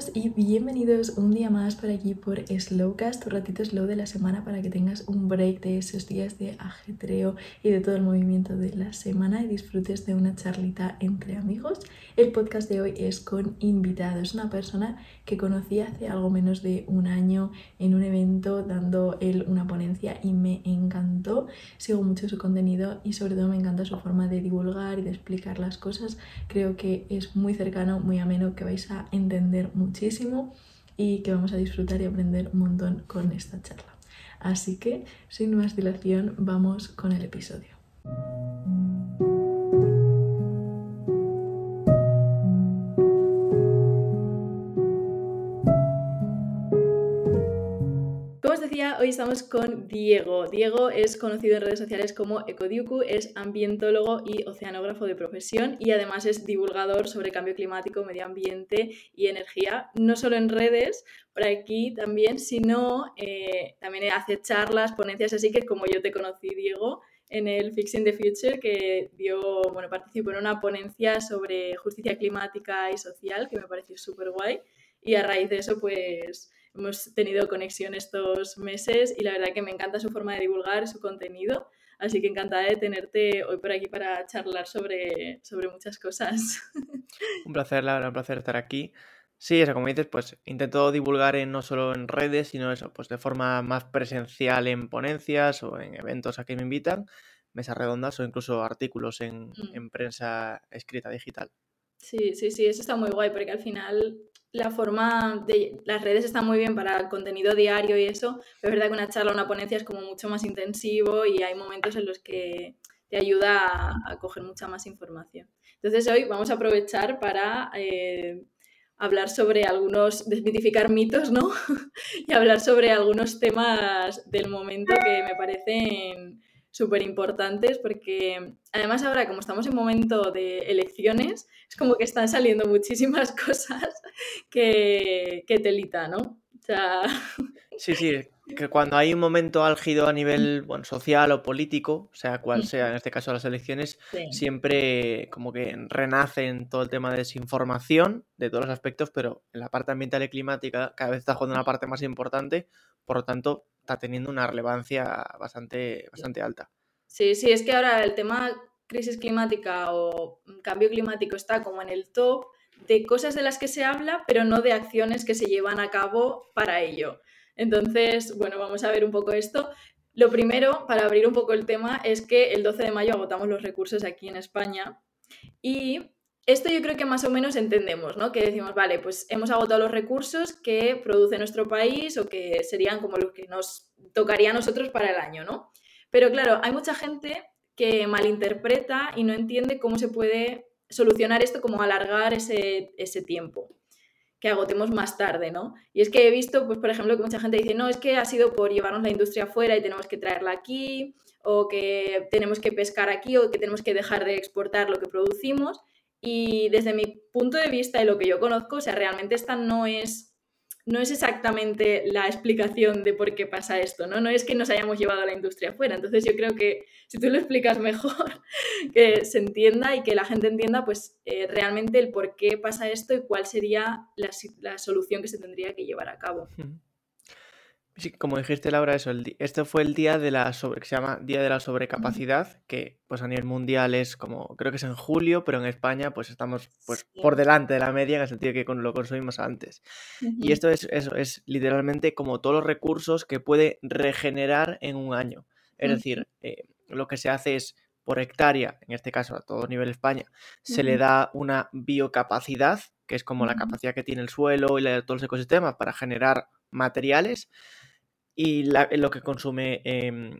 todos y bienvenidos un día más por aquí por Slowcast, tu ratito slow de la semana para que tengas un break de esos días de ajetreo y de todo el movimiento de la semana y disfrutes de una charlita entre amigos. El podcast de hoy es con invitados, una persona que conocí hace algo menos de un año en un evento dando él una ponencia y me encantó. Sigo mucho su contenido y sobre todo me encanta su forma de divulgar y de explicar las cosas. Creo que es muy cercano, muy ameno, que vais a entender muchísimo y que vamos a disfrutar y aprender un montón con esta charla. Así que, sin más dilación, vamos con el episodio. Hoy estamos con Diego. Diego es conocido en redes sociales como Ecodiuku, es ambientólogo y oceanógrafo de profesión y además es divulgador sobre cambio climático, medio ambiente y energía, no solo en redes, por aquí también, sino eh, también hace charlas, ponencias así que como yo te conocí, Diego, en el Fixing the Future, que dio, bueno, participó en una ponencia sobre justicia climática y social, que me pareció súper guay, y a raíz de eso, pues hemos tenido conexión estos meses y la verdad que me encanta su forma de divulgar su contenido. Así que encantada de tenerte hoy por aquí para charlar sobre, sobre muchas cosas. Un placer, Laura, un placer estar aquí. Sí, eso, como dices, pues intento divulgar en, no solo en redes, sino eso, pues de forma más presencial en ponencias o en eventos a que me invitan, mesas redondas o incluso artículos en, mm. en prensa escrita digital. Sí, sí, sí, eso está muy guay porque al final la forma de las redes está muy bien para contenido diario y eso, pero es verdad que una charla, una ponencia es como mucho más intensivo y hay momentos en los que te ayuda a, coger mucha más información. Entonces hoy vamos a aprovechar para eh, hablar sobre algunos, desmitificar mitos, ¿no? y hablar sobre algunos temas del momento que me parecen súper importantes porque además ahora como estamos en momento de elecciones, es como que están saliendo muchísimas cosas que, que telita, ¿no? O sea... Sí, sí, que cuando hay un momento álgido a nivel bueno, social o político, sea cual sea, en este caso las elecciones, siempre como que renacen todo el tema de desinformación de todos los aspectos, pero en la parte ambiental y climática cada vez está jugando una parte más importante, por lo tanto está teniendo una relevancia bastante, bastante alta. Sí, sí, es que ahora el tema crisis climática o cambio climático está como en el top de cosas de las que se habla, pero no de acciones que se llevan a cabo para ello. Entonces, bueno, vamos a ver un poco esto. Lo primero, para abrir un poco el tema, es que el 12 de mayo agotamos los recursos aquí en España y esto yo creo que más o menos entendemos, ¿no? Que decimos, vale, pues hemos agotado los recursos que produce nuestro país o que serían como los que nos tocaría a nosotros para el año, ¿no? Pero claro, hay mucha gente que malinterpreta y no entiende cómo se puede solucionar esto, como alargar ese, ese tiempo que agotemos más tarde, ¿no? Y es que he visto, pues, por ejemplo, que mucha gente dice, no, es que ha sido por llevarnos la industria afuera y tenemos que traerla aquí, o que tenemos que pescar aquí, o que tenemos que dejar de exportar lo que producimos. Y desde mi punto de vista y lo que yo conozco, o sea, realmente esta no es, no es exactamente la explicación de por qué pasa esto, ¿no? No es que nos hayamos llevado a la industria afuera. Entonces yo creo que si tú lo explicas mejor, que se entienda y que la gente entienda, pues eh, realmente el por qué pasa esto y cuál sería la, la solución que se tendría que llevar a cabo. Sí, como dijiste Laura, eso, el, esto fue el día de la sobre, que se llama Día de la Sobrecapacidad, que pues a nivel mundial es como, creo que es en julio, pero en España pues estamos pues por delante de la media en el sentido que lo consumimos antes. Y esto es eso, es literalmente como todos los recursos que puede regenerar en un año. Es decir, eh, lo que se hace es por hectárea, en este caso a todo nivel España, se le da una biocapacidad, que es como la capacidad que tiene el suelo y todos los ecosistemas para generar materiales y lo que consume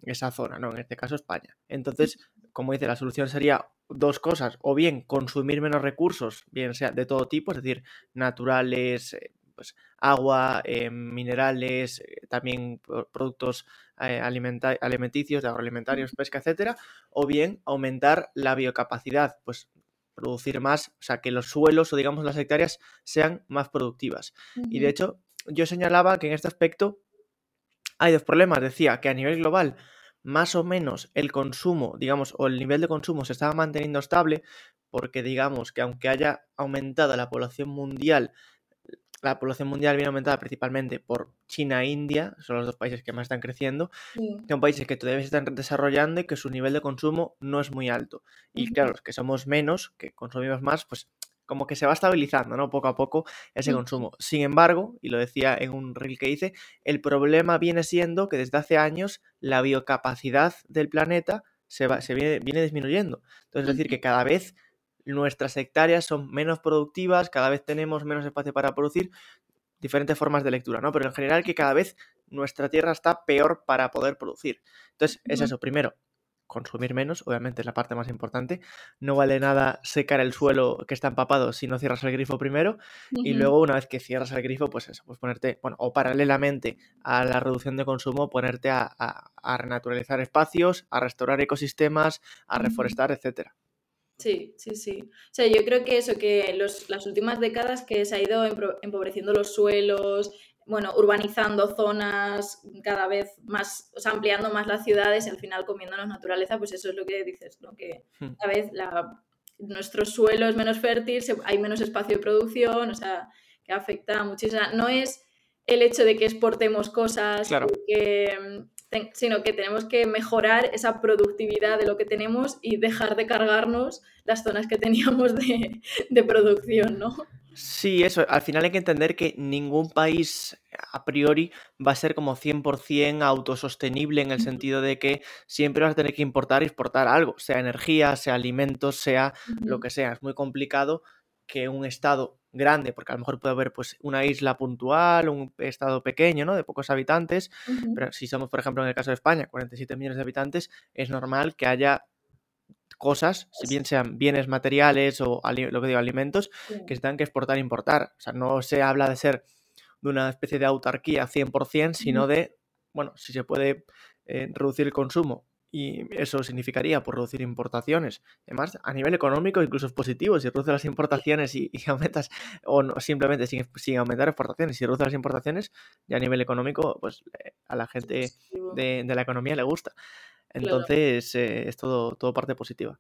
esa zona, ¿no? En este caso España. Entonces, como dice, la solución sería dos cosas, o bien consumir menos recursos, bien sea de todo tipo, es decir, naturales, eh, pues agua, em, minerales, eh, también productos eh, alimenticios, agroalimentarios, pesca, etcétera, o bien aumentar la biocapacidad, pues producir más, o sea, que los suelos o digamos las hectáreas sean más productivas. Y de hecho, yo señalaba que en este aspecto hay dos problemas. Decía que a nivel global, más o menos el consumo, digamos, o el nivel de consumo se estaba manteniendo estable, porque digamos que aunque haya aumentado la población mundial, la población mundial viene aumentada principalmente por China e India, son los dos países que más están creciendo, son países que todavía se están desarrollando y que su nivel de consumo no es muy alto. Y claro, los que somos menos, que consumimos más, pues como que se va estabilizando, ¿no? Poco a poco ese consumo. Sin embargo, y lo decía en un reel que hice, el problema viene siendo que desde hace años la biocapacidad del planeta se, va, se viene, viene disminuyendo. Entonces, es decir, que cada vez nuestras hectáreas son menos productivas, cada vez tenemos menos espacio para producir, diferentes formas de lectura, ¿no? Pero en general que cada vez nuestra tierra está peor para poder producir. Entonces, es eso, primero, consumir menos, obviamente es la parte más importante. No vale nada secar el suelo que está empapado si no cierras el grifo primero. Y luego, una vez que cierras el grifo, pues eso, pues ponerte, bueno, o paralelamente a la reducción de consumo, ponerte a, a renaturalizar espacios, a restaurar ecosistemas, a reforestar, etcétera. Sí, sí, sí. O sea, yo creo que eso, que los, las últimas décadas que se ha ido empobreciendo los suelos, bueno, urbanizando zonas cada vez más, o sea, ampliando más las ciudades y al final comiéndonos naturaleza, pues eso es lo que dices, ¿no? Que hmm. cada vez la, nuestro suelo es menos fértil, hay menos espacio de producción, o sea, que afecta muchísimo. No es el hecho de que exportemos cosas, que sino que tenemos que mejorar esa productividad de lo que tenemos y dejar de cargarnos las zonas que teníamos de, de producción, ¿no? Sí, eso. Al final hay que entender que ningún país a priori va a ser como 100% autosostenible en el sentido de que siempre vas a tener que importar y exportar algo, sea energía, sea alimentos, sea lo que sea. Es muy complicado que un estado grande, porque a lo mejor puede haber pues una isla puntual, un estado pequeño, ¿no? De pocos habitantes, pero si somos, por ejemplo, en el caso de España, 47 millones de habitantes, es normal que haya cosas, si bien sean bienes materiales o lo que digo, alimentos, que se tengan que exportar e importar. O sea, no se habla de ser de una especie de autarquía 100%, sino de, bueno, si se puede eh, reducir el consumo y eso significaría por reducir importaciones. Además, a nivel económico incluso es positivo. Si reduces las importaciones y, aumentas, o no, simplemente sin, aumentar exportaciones, si reduces las importaciones, ya a nivel económico, pues eh, a la gente de, la economía le gusta. Entonces, eh, es todo, todo parte positiva.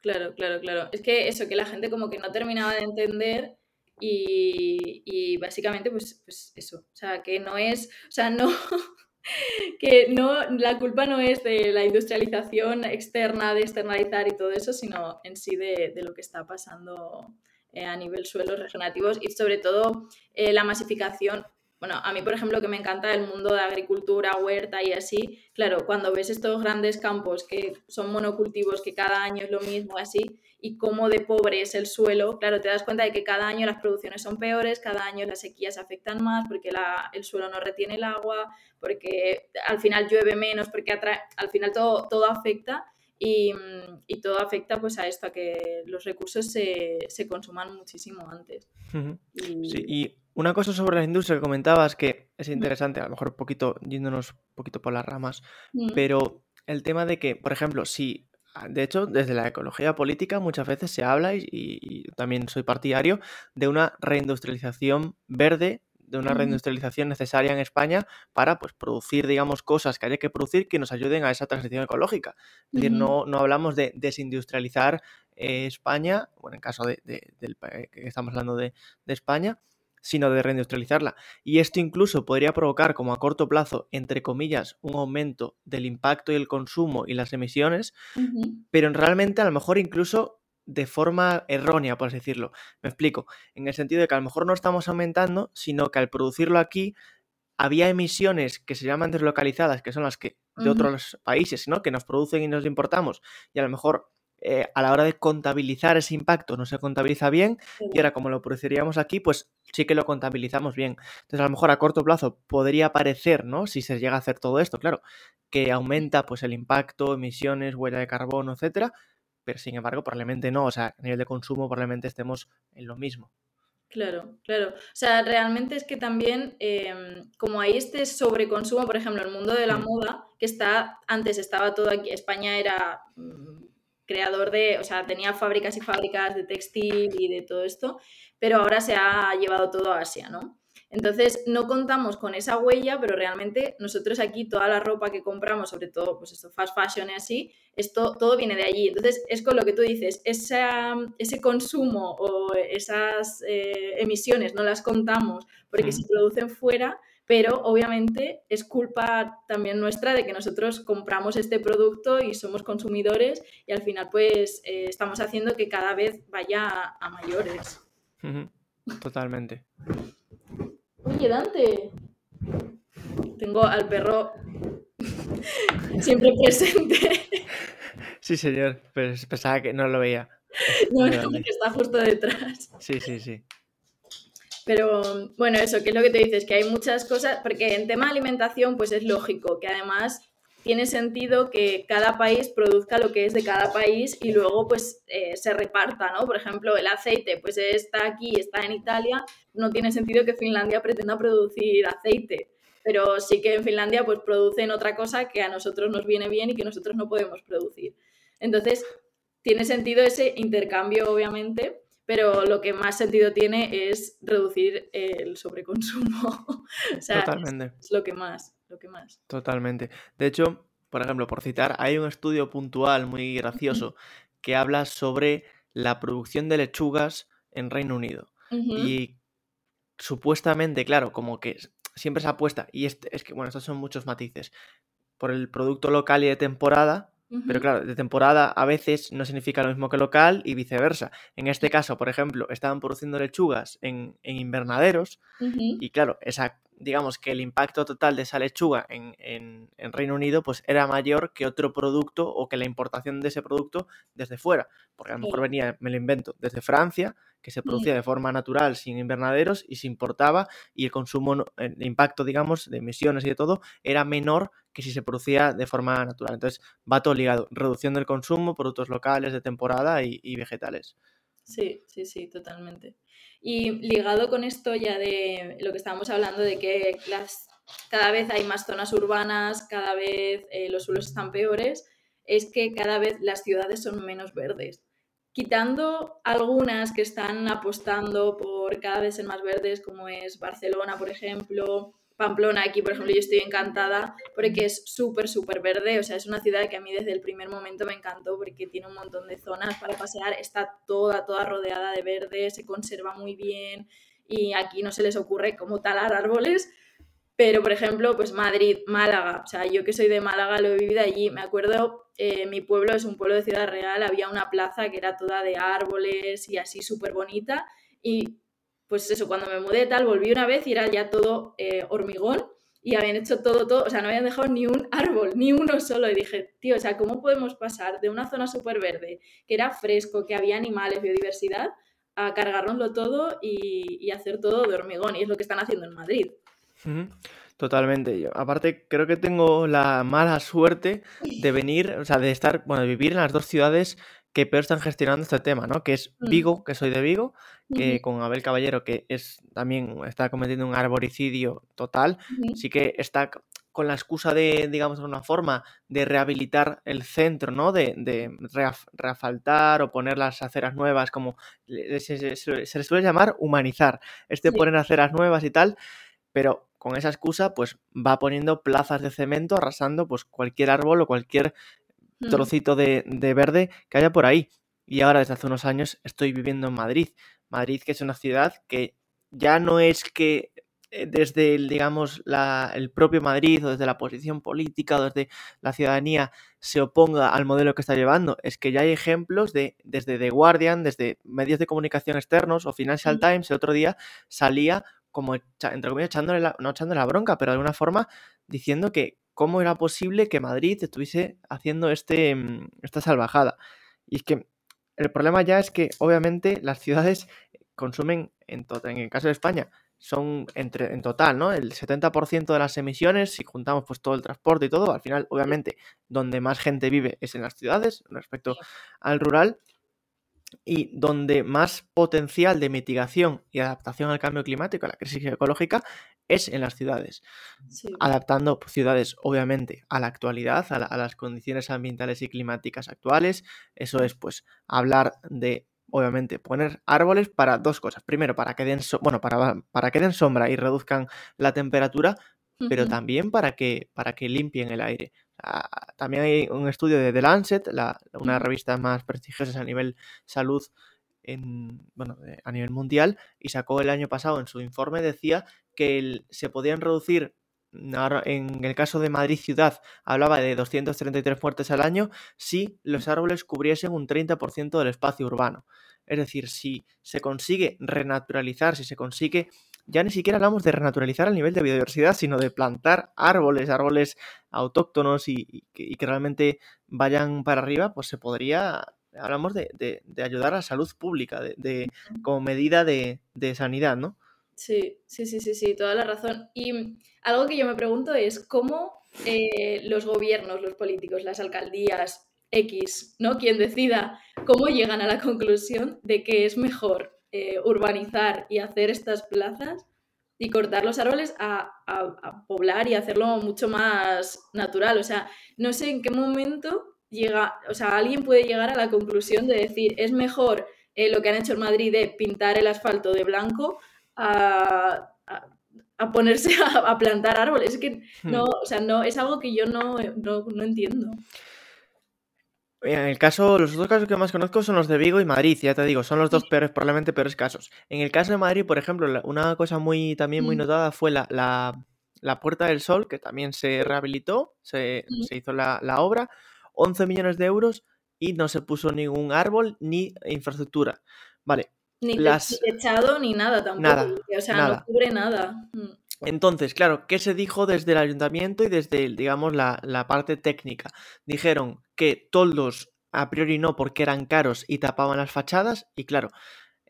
Claro, claro, claro. Es que eso, que la gente como que no terminaba de entender y, y básicamente, pues, pues eso. O sea, que no es, o sea, no, que no, la culpa no es de la industrialización externa, de externalizar y todo eso, sino en sí de, lo que está pasando eh, a nivel suelos regenerativos y sobre todo eh, la masificación. Bueno, a mí, por ejemplo, que me encanta el mundo de agricultura, huerta y así, claro, cuando ves estos grandes campos que son monocultivos, que cada año es lo mismo, así, y cómo de pobre es el suelo, claro, te das cuenta de que cada año las producciones son peores, cada año las sequías afectan más porque el suelo no retiene el agua, porque al final llueve menos, porque al final todo, todo afecta y, todo afecta pues a esto, a que los recursos se, consuman muchísimo antes. y... Sí, y una cosa sobre la industria que comentabas que es interesante, a lo mejor poquito, yéndonos un poquito por las ramas, pero el tema de que, por ejemplo, si de hecho, desde la ecología política muchas veces se habla, y, también soy partidario, de una reindustrialización verde, de una reindustrialización necesaria en España para pues, producir, digamos, cosas que haya que producir que nos ayuden a esa transición ecológica. Es decir, no, no hablamos de desindustrializar eh, España, bueno, en caso de, del, que estamos hablando de, de España, sino de reindustrializarla. Y esto incluso podría provocar como a corto plazo, entre comillas, un aumento del impacto y el consumo y las emisiones, pero realmente a lo mejor incluso de forma errónea, por así decirlo. Me explico, en el sentido de que a lo mejor no estamos aumentando, sino que al producirlo aquí había emisiones que se llaman deslocalizadas, que son las que de otros países, ¿no? Que nos producen y nos importamos, y a lo mejor eh, a la hora de contabilizar ese impacto no se contabiliza bien y ahora como lo produciríamos aquí, pues sí que lo contabilizamos bien. Entonces a lo mejor a corto plazo podría parecer, ¿no? Si se llega a hacer todo esto, claro, que aumenta pues el impacto, emisiones, huella de carbono, etcétera, pero sin embargo probablemente no, o sea, a nivel de consumo probablemente estemos en lo mismo. Claro, claro. O sea, realmente es que también, em, como hay este sobreconsumo, por ejemplo, el mundo de la mm. moda, que está, antes estaba todo aquí, España era mm, creador de, o sea, tenía fábricas y fábricas de textil y de todo esto, pero ahora se ha llevado todo a Asia, ¿no? Entonces, no contamos con esa huella, pero realmente nosotros aquí toda la ropa que compramos, sobre todo, pues esto, fast fashion y así, esto todo viene de allí. Entonces, es con lo que tú dices, ese consumo o esas eh, emisiones no las contamos porque se producen fuera, pero obviamente es culpa también nuestra de que nosotros compramos este producto y somos consumidores y al final pues eh, estamos haciendo que cada vez vaya a, mayores. Totalmente. Oye, Dante. Tengo al perro siempre presente. Sí, señor. Pero pensaba que no lo veía. No, no, que está justo detrás. Sí, sí, sí. Pero bueno, eso, que es lo que te dices, que hay muchas cosas, porque en tema de alimentación, pues es lógico que además tiene sentido que cada país produzca lo que es de cada país y luego pues eh, se reparta, ¿no? Por ejemplo, el aceite pues está aquí, está en Italia, no tiene sentido que Finlandia pretenda producir aceite, pero sí que en Finlandia pues producen otra cosa que a nosotros nos viene bien y que nosotros no podemos producir. Entonces, tiene sentido ese intercambio, obviamente, pero lo que más sentido tiene es reducir el sobreconsumo. o sea, Totalmente. Es, lo que más, lo que más. Totalmente. De hecho, por ejemplo, por citar, hay un estudio puntual muy gracioso que habla sobre la producción de lechugas en Reino Unido. Y supuestamente, claro, como que siempre se apuesta, y es que, bueno, estos son muchos matices, por el producto local y de temporada, pero claro, de temporada a veces no significa lo mismo que local y viceversa. En este caso, por ejemplo, estaban produciendo lechugas en, invernaderos y claro, esa, digamos que el impacto total de esa lechuga en, en, Reino Unido pues era mayor que otro producto o que la importación de ese producto desde fuera. Porque a lo mejor venía, me lo invento, desde Francia que se producía de forma natural sin invernaderos y se importaba y el consumo, el impacto, digamos, de emisiones y de todo era menor que si se producía de forma natural. Entonces va todo ligado, reducción del consumo, productos locales de temporada y, vegetales. Sí, sí, sí, totalmente. Y ligado con esto ya de lo que estábamos hablando de que cada vez hay más zonas urbanas, cada vez eh, los suelos están peores, es que cada vez las ciudades son menos verdes quitando algunas que están apostando por cada vez ser más verdes, como es Barcelona, por ejemplo, Pamplona, aquí, por ejemplo, yo estoy encantada porque es súper, súper verde. O sea, es una ciudad que a mí desde el primer momento me encantó porque tiene un montón de zonas para pasear. Está toda, toda rodeada de verde, se conserva muy bien y aquí no se les ocurre como talar árboles. Pero, por ejemplo, pues Madrid, Málaga. O sea, yo que soy de Málaga lo he vivido allí. Me acuerdo, eh, mi pueblo es un pueblo de Ciudad Real, había una plaza que era toda de árboles y así súper bonita. Y pues eso, cuando me mudé tal, volví una vez y era ya todo eh, hormigón y habían hecho todo, todo, o sea, no habían dejado ni un árbol, ni uno solo. Y dije, tío, o sea, ¿cómo podemos pasar de una zona súper verde, que era fresco, que había animales, biodiversidad, a cargárnoslo todo y, hacer todo de hormigón? Y es lo que están haciendo en Madrid. Totalmente. Yo, aparte, creo que tengo la mala suerte de venir, o sea, de estar, bueno, de vivir en las dos ciudades que peor están gestionando este tema, ¿no? Que es mm. Vigo, que soy de Vigo, que con Abel Caballero, que es también está cometiendo un arboricidio total, sí que está con la excusa de, digamos, de una forma de rehabilitar el centro, ¿no? De, de reafaltar o poner las aceras nuevas, como se, les suele llamar humanizar. Este poner aceras nuevas y tal, pero con esa excusa pues va poniendo plazas de cemento arrasando pues cualquier árbol o cualquier mm. trocito de, verde que haya por ahí. Y ahora desde hace unos años estoy viviendo en Madrid. Madrid que es una ciudad que ya no es que eh, desde el, digamos, el propio Madrid o desde la posición política o desde la ciudadanía se oponga al modelo que está llevando. Es que ya hay ejemplos de, desde The Guardian, desde medios de comunicación externos o Financial mm. Times, el otro día salía como, entre comillas, echándole la, no echándole la bronca, pero de alguna forma diciendo que cómo era posible que Madrid estuviese haciendo este, mm, esta salvajada. Y es que el problema ya es que, obviamente, las ciudades consumen, en, en el caso de España, son entre, en total, ¿no? El 70% de las emisiones, si juntamos pues todo el transporte y todo, al final, obviamente, donde más gente vive es en las ciudades, respecto al rural, y donde más potencial de mitigación y adaptación al cambio climático, a la crisis ecológica, es en las ciudades. Adaptando ciudades, obviamente, a la actualidad, a, las condiciones ambientales y climáticas actuales. Eso es, pues, hablar de obviamente, poner árboles para dos cosas. Primero, para que den, bueno, para, para que den sombra y reduzcan la temperatura, pero también para que, para que limpien el aire. también hay un estudio de The Lancet, la, una revista más prestigiosa a nivel salud en, bueno, a nivel mundial, y sacó el año pasado en su informe, decía que se podían reducir en el caso de Madrid ciudad hablaba de 233 muertes al año si los árboles cubriesen un 30% del espacio urbano. Es decir, si se consigue renaturalizar, si se consigue, ya ni siquiera hablamos de renaturalizar al nivel de biodiversidad, sino de plantar árboles, árboles autóctonos y, que, realmente vayan para arriba, pues se podría, hablamos de, ayudar a la salud pública, de, como medida de, sanidad, ¿no? Sí, sí, sí, sí, sí, toda la razón. Y algo que yo me pregunto es cómo eh, los gobiernos, los políticos, las alcaldías, X, ¿no? Quien decida cómo llegan a la conclusión de que es mejor eh, urbanizar y hacer estas plazas y cortar los árboles a, poblar y hacerlo mucho más natural. O sea, no sé en qué momento llega, o sea, alguien puede llegar a la conclusión de decir es mejor eh, lo que han hecho en Madrid de pintar el asfalto de blanco a, ponerse a, plantar árboles. Es que no, hmm. o sea, no, es algo que yo no, no entiendo. En el caso, los dos casos que más conozco son los de Vigo y Madrid, ya te digo, son los dos peores, probablemente peores casos. En el caso de Madrid, por ejemplo, una cosa muy también muy mm. notada fue la, la, Puerta del Sol, que también se rehabilitó, se, se hizo la, obra, 11 millones de euros y no se puso ningún árbol ni infraestructura. Vale. Ni techado ni nada tampoco. Nada, o sea, no cubre nada. Mm. Entonces, claro, ¿qué se dijo desde el ayuntamiento y desde, digamos, la, la parte técnica? Dijeron que toldos a priori no porque eran caros y tapaban las fachadas y claro,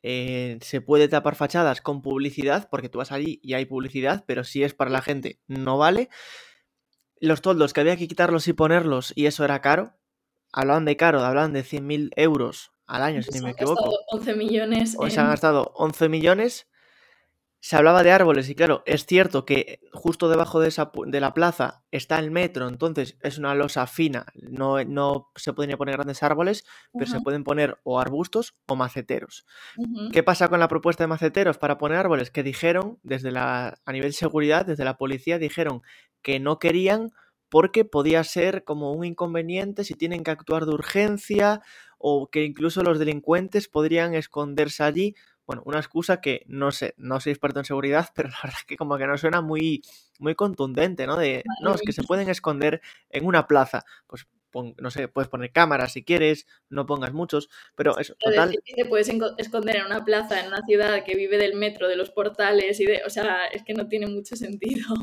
eh, se puede tapar fachadas con publicidad porque tú vas allí y hay publicidad, pero si es para la gente no vale. Los toldos que había que quitarlos y ponerlos y eso era caro. Hablaban de caro, hablaban de 100.000 euros al año, si no me equivoco. 11 millones. O se han gastado 11 millones se hablaba de árboles y claro, es cierto que justo debajo de, esa, de la plaza está el metro, entonces es una losa fina, no, no se podrían poner grandes árboles, pero se pueden poner o arbustos o maceteros. ¿Qué pasa con la propuesta de maceteros para poner árboles? Que dijeron, desde la, a nivel de seguridad, desde la policía, dijeron que no querían porque podía ser como un inconveniente si tienen que actuar de urgencia o que incluso los delincuentes podrían esconderse allí bueno, una excusa que no sé, no soy experto en seguridad, pero la verdad es que como que no suena muy, muy contundente, ¿no? De, no, es que se pueden esconder en una plaza. Pues no sé, puedes poner cámaras si quieres, no pongas muchos, pero eso, total. te puedes esconder en una plaza, en una ciudad que vive del metro, de los portales y de. O sea, es que no tiene mucho sentido.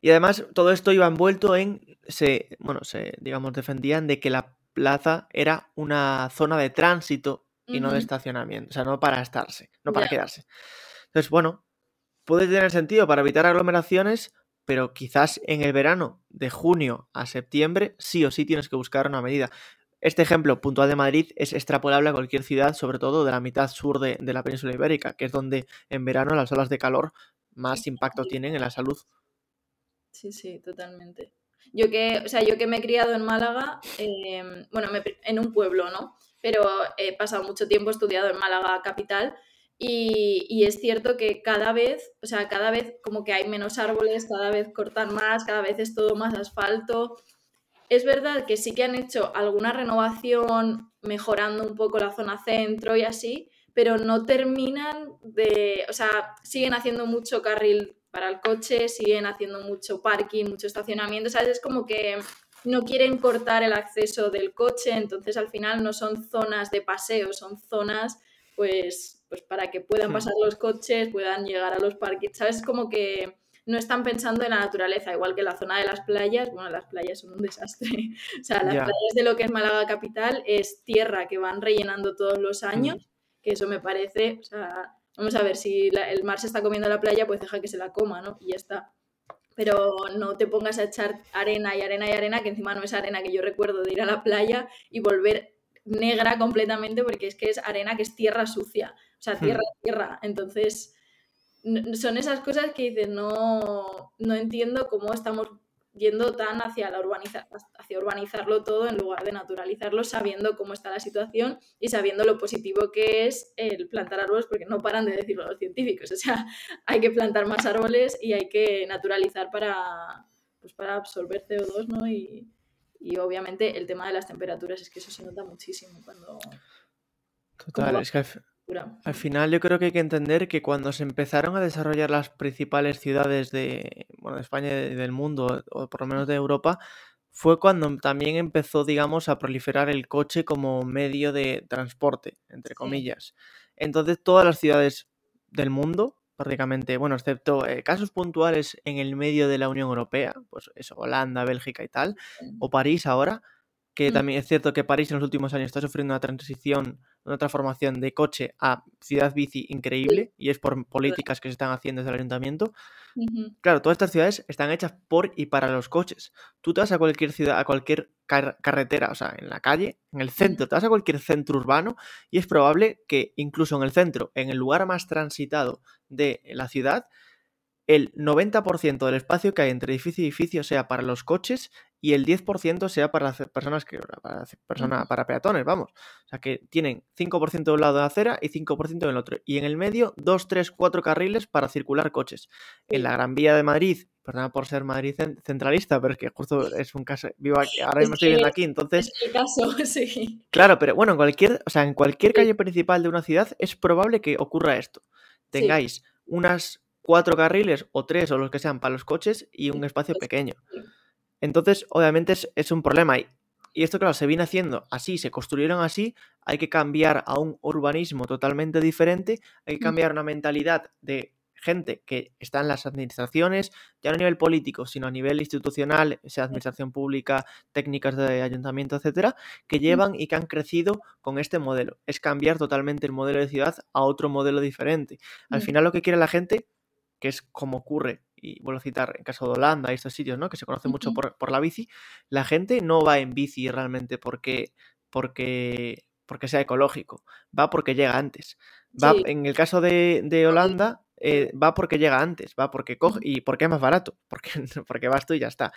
Y además, todo esto iba envuelto en. Se, bueno, se, digamos, defendían de que la plaza era una zona de tránsito y no de estacionamiento, o sea, no para estarse, no para quedarse. Entonces, bueno, puede tener sentido para evitar aglomeraciones, pero quizás en el verano, de junio a septiembre, sí o sí tienes que buscar una medida. Este ejemplo puntual de Madrid es extrapolable a cualquier ciudad, sobre todo de la mitad sur de, la península ibérica, que es donde en verano las olas de calor más impacto tienen en la salud. Sí, sí, totalmente. Yo que, o sea, yo que me he criado en Málaga, em, bueno, en un pueblo, ¿no? pero he pasado mucho tiempo estudiado en Málaga capital y, es cierto que cada vez, o sea, cada vez como que hay menos árboles, cada vez cortan más, cada vez es todo más asfalto. Es verdad que sí que han hecho alguna renovación mejorando un poco la zona centro y así, pero no terminan de, o sea, siguen haciendo mucho carril para el coche, siguen haciendo mucho parking, mucho estacionamiento, ¿sabes? Es como que no quieren cortar el acceso del coche, entonces al final no son zonas de paseo, son zonas pues, pues para que puedan hmm. pasar los coches, puedan llegar a los parques, ¿sabes? Como que no están pensando en la naturaleza, igual que la zona de las playas, bueno, las playas son un desastre, o sea, las playas de lo que es Málaga Capital es tierra que van rellenando todos los años, hmm. que eso me parece, o sea, vamos a ver, si el mar se está comiendo la playa, pues deja que se la coma, ¿no? Y ya está pero no te pongas a echar arena y arena y arena, que encima no es arena que yo recuerdo de ir a la playa y volver negra completamente, porque es que es arena que es tierra sucia, o sea, tierra, hmm. tierra. Entonces, son esas cosas que dices, no, no entiendo cómo estamos yendo tan hacia, la urbaniza hacia urbanizarlo todo en lugar de naturalizarlo, sabiendo cómo está la situación y sabiendo lo positivo que es el plantar árboles, porque no paran de decirlo los científicos. O sea, hay que plantar más árboles y hay que naturalizar para, pues para absorber CO2, ¿no? Y, y obviamente el tema de las temperaturas es que eso se nota muchísimo cuando... Total, es que al, final yo creo que hay que entender que cuando se empezaron a desarrollar las principales ciudades de, bueno, de España y del mundo, o por lo menos de Europa, fue cuando también empezó, digamos, a proliferar el coche como medio de transporte, entre comillas. Entonces todas las ciudades del mundo, prácticamente, bueno, excepto eh, casos puntuales en el medio de la Unión Europea, pues eso, Holanda, Bélgica y tal, o París ahora, que mm. también es cierto que París en los últimos años está sufriendo una transición, una transformación de coche a ciudad bici increíble y es por políticas que se están haciendo desde el ayuntamiento. Claro, todas estas ciudades están hechas por y para los coches. Tú te vas a cualquier ciudad, a cualquier carretera, o sea, en la calle, en el centro, te vas a cualquier centro urbano y es probable que incluso en el centro, en el lugar más transitado de la ciudad, el 90% del espacio que hay entre edificio y edificio sea para los coches y el 10% sea para las personas que para, persona, para peatones, vamos. O sea que tienen 5% de un lado de la acera y 5% en el otro. Y en el medio, 2, 3, 4 carriles para circular coches. En la Gran Vía de Madrid, perdona por ser Madrid centralista, pero es que justo es un caso, vivo aquí, ahora mismo estoy viviendo aquí, entonces... Es el caso, sí. Claro, pero bueno, en cualquier, o sea, en cualquier calle principal de una ciudad es probable que ocurra esto. Tengáis unas cuatro carriles o tres o los que sean para los coches y un espacio pequeño. Entonces, obviamente es, un problema. Y, y esto, claro, se viene haciendo así, se construyeron así, hay que cambiar a un urbanismo totalmente diferente, hay que cambiar una mentalidad de gente que está en las administraciones, ya no a nivel político, sino a nivel institucional, sea administración pública, técnicas de ayuntamiento, etcétera, que llevan y que han crecido con este modelo. Es cambiar totalmente el modelo de ciudad a otro modelo diferente. Al final lo que quiere la gente que es como ocurre, y vuelvo a citar en caso de Holanda y estos sitios, ¿no? Que se conoce mucho por, la bici, la gente no va en bici realmente porque, porque, porque sea ecológico, va porque llega antes. Va, En el caso de, Holanda, eh, va porque llega antes, va porque coge y porque es más barato, porque, porque vas tú y ya está.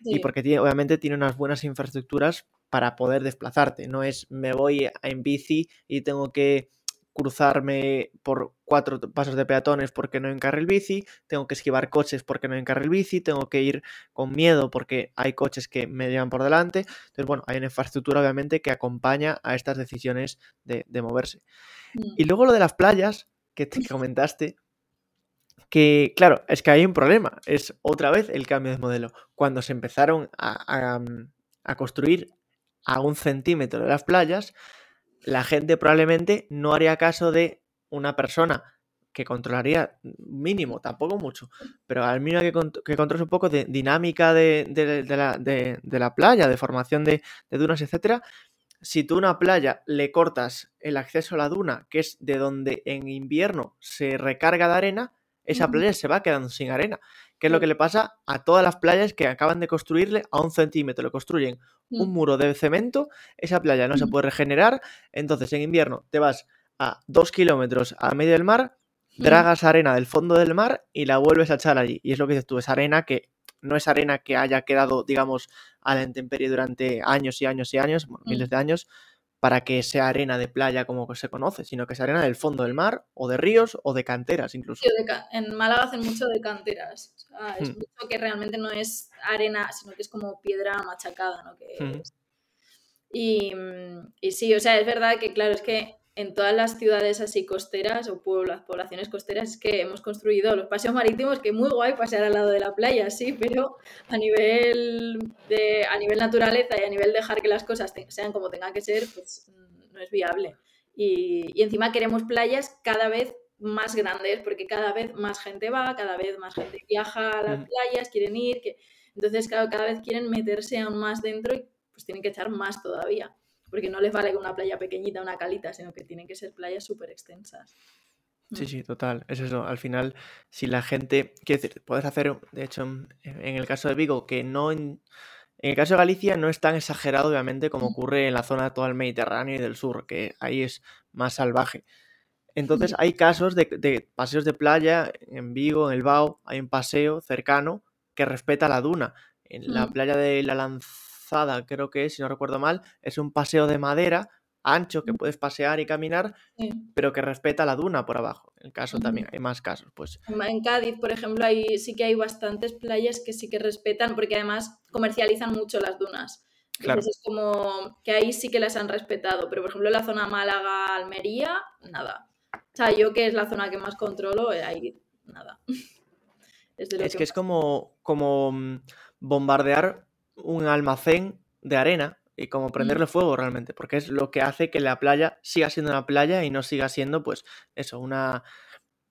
Y porque tiene, obviamente tiene unas buenas infraestructuras para poder desplazarte. No es me voy en bici y tengo que cruzarme por cuatro pasos de peatones porque no el bici, tengo que esquivar coches porque no el bici, tengo que ir con miedo porque hay coches que me llevan por delante. Entonces, bueno, hay una infraestructura obviamente que acompaña a estas decisiones de, moverse. Mm. Y luego lo de las playas, que te comentaste, que claro, es que hay un problema, es otra vez el cambio de modelo. Cuando se empezaron a, a construir a un centímetro de las playas, la gente probablemente no haría caso de una persona que controlaría mínimo, tampoco mucho, pero al mínimo que, que controle un poco de dinámica de, la, playa, de formación de, dunas, etcétera. Si tú una playa le cortas el acceso a la duna, que es de donde en invierno se recarga de arena, esa playa se va quedando sin arena. ¿Qué es lo que le pasa a todas las playas que acaban de construirle a un centímetro? Le construyen un mm. muro de cemento, esa playa no se mm. puede regenerar, entonces en invierno te vas a dos kilómetros a medio del mar, mm. dragas arena del fondo del mar y la vuelves a echar allí. Y es lo que dices tú, es arena que no es arena que haya quedado, digamos, a la intemperie durante años y años y años, miles de años, para que sea arena de playa como se conoce, sino que sea arena del fondo del mar o de ríos o de canteras incluso. en Málaga hacen mucho de canteras. es hmm. mucho que realmente no es arena, sino que es como piedra machacada, ¿no? Hmm. y, y, sí, o sea, es verdad que, claro, es que en todas las ciudades así costeras o pueblos, poblaciones costeras es que hemos construido los paseos marítimos, que muy guay pasear al lado de la playa, sí, pero a nivel, de, a nivel naturaleza y a nivel dejar que las cosas sean como tengan que ser, pues mm, no es viable. Y, y, encima queremos playas cada vez más grandes, porque cada vez más gente va, cada vez más gente viaja a las mm. playas, quieren ir, que... entonces claro, cada vez quieren meterse aún más dentro y pues tienen que echar más todavía porque no les vale que una playa pequeñita, una calita, sino que tienen que ser playas súper extensas. Sí, mm. sí, total, es eso. Al final, si la gente, quiero decir, puedes hacer, de hecho, en el caso de Vigo, que no, en, el caso de Galicia no es tan exagerado, obviamente, como mm. ocurre en la zona todo el Mediterráneo y del sur, que ahí es más salvaje. Entonces, hay casos de, de paseos de playa en Vigo, en el Bao, hay un paseo cercano que respeta la duna en la Mm. playa de la Creo que es, si no recuerdo mal, es un paseo de madera ancho que Mm. puedes pasear y caminar, Sí. pero que respeta la duna por abajo. En el caso también, Ujú. hay más casos, pues. En Cádiz, por ejemplo, ahí sí que hay bastantes playas que sí que respetan, porque además comercializan mucho las dunas. Claro. Entonces es como que ahí sí que las han respetado, pero por ejemplo en la zona Málaga, Almería, nada. O sea, yo que es la zona que más controlo, eh, ahí nada. Es que que es como, como mm, bombardear un almacén de arena y como prenderle fuego realmente, porque es lo que hace que la playa siga siendo una playa y no siga siendo, pues, eso, una,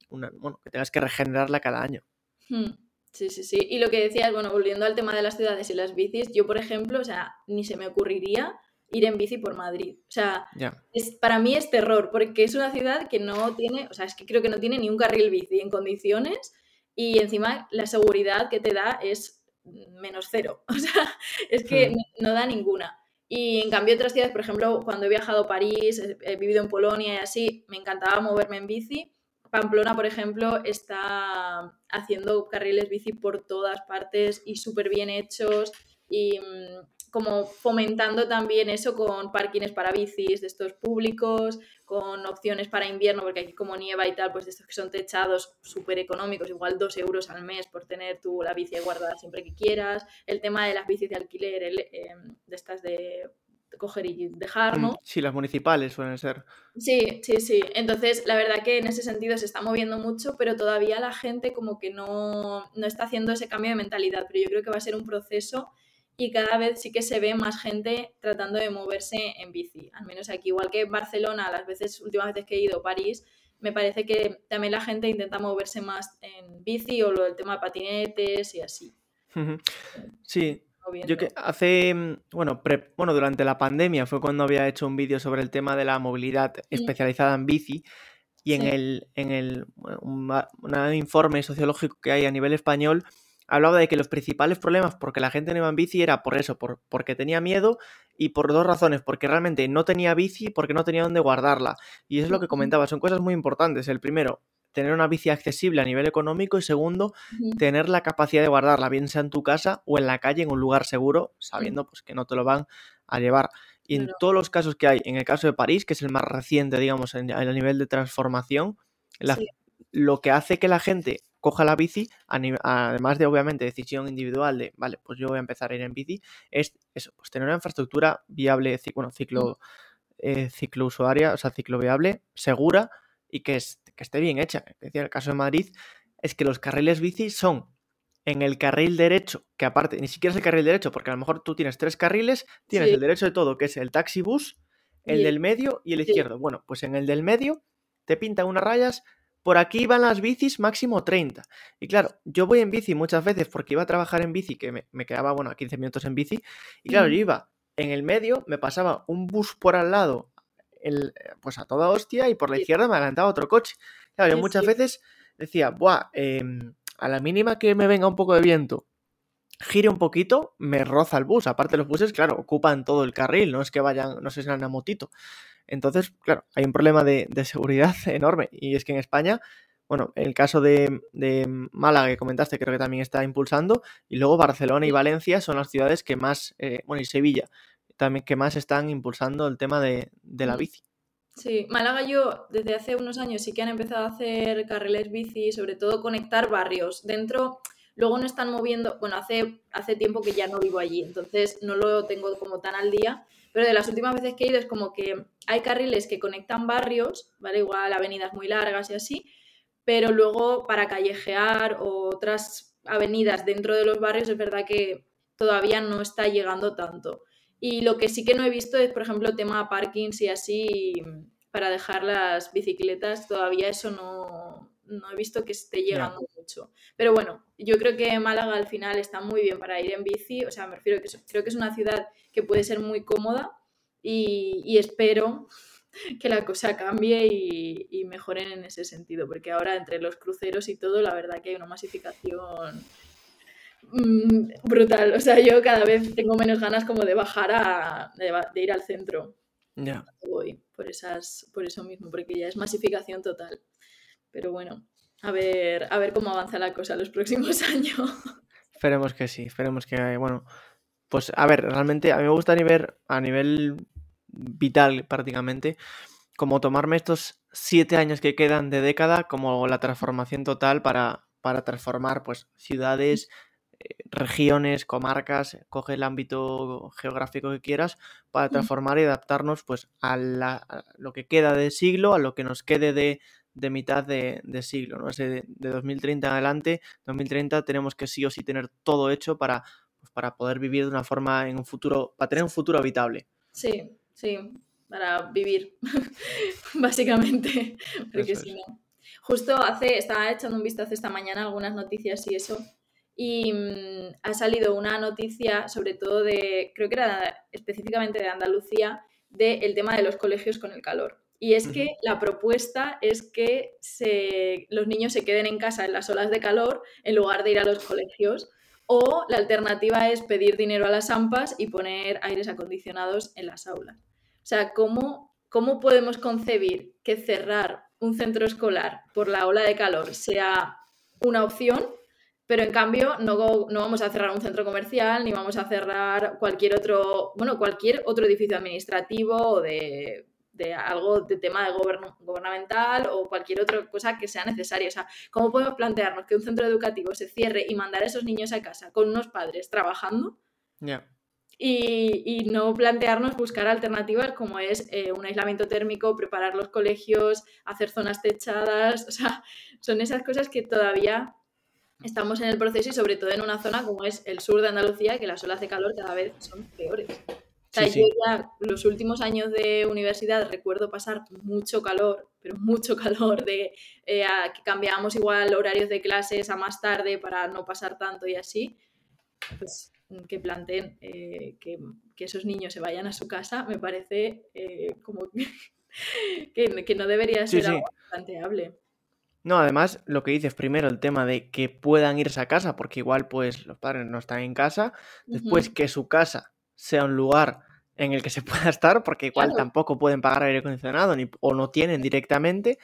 una bueno, que tengas que regenerarla cada año. Hmm, Sí, sí, sí. Y lo que decías, bueno, volviendo al tema de las ciudades y las bicis, yo, por ejemplo, o sea, ni se me ocurriría ir en bici por Madrid. O sea, es, para mí es terror, porque es una ciudad que no tiene, o sea, es que creo que no tiene ni un carril bici en condiciones y encima la seguridad que te da es menos cero. O sea, es que Hmm. no, da ninguna. Y en cambio otras ciudades, por ejemplo, cuando he viajado a París, he, he vivido en Polonia y así, me encantaba moverme en bici. Pamplona, por ejemplo, está haciendo carriles bici por todas partes y súper bien hechos y mm, como fomentando también eso con parkings para bicis de estos públicos, con opciones para invierno, porque aquí como nieva y tal, pues de estos que son techados súper económicos, igual dos euros al mes por tener tú la bici guardada siempre que quieras, el tema de las bicis de alquiler, el, eh, de estas de coger y dejar, ¿no? Mm, Sí, las municipales suelen ser. Sí, sí, sí. Entonces, la verdad que en ese sentido se está moviendo mucho, pero todavía la gente como que no, no está haciendo ese cambio de mentalidad. Pero yo creo que va a ser un proceso y cada vez sí que se ve más gente tratando de moverse en bici. Al menos aquí, igual que en Barcelona, las veces, últimas veces que he ido a París, me parece que también la gente intenta moverse más en bici o lo del tema de patinetes y así. Sí, yo que hace, mm, bueno, pre- bueno, durante la pandemia fue cuando había hecho un vídeo sobre el tema de la movilidad especializada en bici y en Sí. el, en el bueno, un, ma- un informe sociológico que hay a nivel español hablaba de que los principales problemas por que la gente no iba en bici era por eso, por, porque tenía miedo y por dos razones, porque realmente no tenía bici y porque no tenía dónde guardarla. Y es lo que comentaba, son cosas muy importantes. El primero, tener una bici accesible a nivel económico y segundo, tener la capacidad de guardarla, bien sea en tu casa o en la calle, en un lugar seguro, sabiendo pues, que no te lo van a llevar. Y en todos los casos que hay, en el caso de París, que es el más reciente, digamos, en, a nivel de transformación, la- Sí. lo que hace que la gente coja la bici, además de obviamente decisión individual de, vale, pues yo voy a empezar a ir en bici, es eso, pues tener una infraestructura viable, bueno, ciclo, eh, ciclo usuaria, o sea, ciclo viable, segura y que, es- que esté bien hecha. Es decir, el caso de Madrid es que los carriles bici son en el carril derecho, que aparte ni siquiera es el carril derecho, porque a lo mejor tú tienes tres carriles, tienes Sí. el derecho de todo, que es el taxi bus, el Y del medio y el sí. izquierdo. Bueno, pues en el del medio te pintan unas rayas, por aquí van las bicis máximo 30. Y claro, yo voy en bici muchas veces porque iba a trabajar en bici, que me, me quedaba, bueno, a 15 minutos en bici, y claro, yo iba en el medio, me pasaba un bus por al lado, el- pues a toda hostia, y por la izquierda me adelantaba otro coche. Claro, yo muchas veces decía, buah, em, a la mínima que me venga un poco de viento, gire un poquito, me roza el bus. Aparte, los buses, claro, ocupan todo el carril, no es que vayan, no sé si una motito. Entonces, claro, hay un problema de, de seguridad enorme. Y es que en España, bueno, el caso de, de Málaga que comentaste, creo que también está impulsando. Y luego Barcelona y. Valencia son las ciudades que más, eh, bueno, y Sevilla, también que más están impulsando el tema de, de la Mm. bici. Sí, Málaga yo desde hace unos años sí que han empezado a hacer carriles bici, sobre todo conectar barrios. Dentro, luego no están moviendo, bueno, hace, hace tiempo que ya no vivo allí, entonces no lo tengo como tan al día, pero de las últimas veces que he ido es como que hay carriles que conectan barrios, ¿vale? Igual avenidas muy largas y así, pero luego para callejear o otras avenidas dentro de los barrios es verdad que todavía no está llegando tanto. Y lo que sí que no he visto es, por ejemplo, tema parkings y así para dejar las bicicletas, todavía eso no, no he visto que esté llegando mucho. Pero bueno, yo creo que Málaga al final está muy bien para ir en bici, o sea, me refiero que creo que es una ciudad que puede ser muy cómoda y, y espero que la cosa cambie y, y mejoren en ese sentido, porque ahora entre los cruceros y todo, la verdad que hay una masificación mm, brutal. O sea, yo cada vez tengo menos ganas como de bajar a, de ir al centro. Ya. Voy por esas, por eso mismo, porque ya es masificación total. Pero bueno, a ver, a ver cómo avanza la cosa los próximos años. Esperemos que sí, esperemos que, bueno, pues a ver, realmente a mí me gustaría ver a nivel vital prácticamente, como tomarme estos siete años que quedan de década como la transformación total para, para transformar pues ciudades, eh, regiones, comarcas, coge el ámbito geográfico que quieras, para transformar y adaptarnos pues a, lo que queda de siglo, a lo que nos quede de, mitad de, siglo, ¿no? Ese de, de, 2030 en adelante, 2030 tenemos que sí o sí tener todo hecho para, pues, para poder vivir de una forma en un futuro, para tener un futuro habitable. Sí, sí, para vivir, básicamente, porque si no. Justo hace, estaba echando un vistazo esta mañana algunas noticias y eso, y mm, ha salido una noticia, sobre todo de, creo que era específicamente de Andalucía, del tema de los colegios con el calor. Y es que la propuesta es que se, los niños se queden en casa en las olas de calor en lugar de ir a los colegios. O la alternativa es pedir dinero a las AMPAs y poner aires acondicionados en las aulas. O sea, ¿cómo, cómo podemos concebir que cerrar un centro escolar por la ola de calor sea una opción pero en cambio, no, no, vamos a cerrar un centro comercial ni vamos a cerrar cualquier otro, bueno, cualquier otro edificio administrativo o de, de algo de tema de gobierno gubernamental o cualquier otra cosa que sea necesaria. O sea, ¿cómo podemos plantearnos que un centro educativo se cierre y mandar a esos niños a casa con unos padres trabajando? Y, y, no plantearnos buscar alternativas como es eh, un aislamiento térmico, preparar los colegios, hacer zonas techadas, o sea, son esas cosas que todavía estamos en el proceso y sobre todo en una zona como es el sur de Andalucía, que las olas de calor cada vez son peores. Sea, yo ya los últimos años de universidad recuerdo pasar mucho calor, pero mucho calor, de eh, que cambiábamos igual horarios de clases a más tarde para no pasar tanto y así. Pues que planteen eh, que, esos niños se vayan a su casa me parece eh, como que, que, no debería ser algo planteable. No, además, lo que dices primero, el tema de que puedan irse a casa, porque igual pues los padres no están en casa, después que su casa sea un lugar en el que se pueda estar, porque igual tampoco pueden pagar aire acondicionado ni, o no tienen directamente.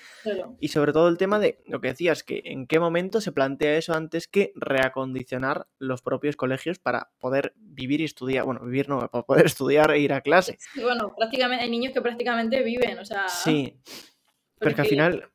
Y sobre todo el tema de lo que decías, que en qué momento se plantea eso antes que reacondicionar los propios colegios para poder vivir y estudiar, bueno, vivir no, para poder estudiar e ir a clase. bueno, prácticamente hay niños que prácticamente viven, o sea... Sí, pero que al final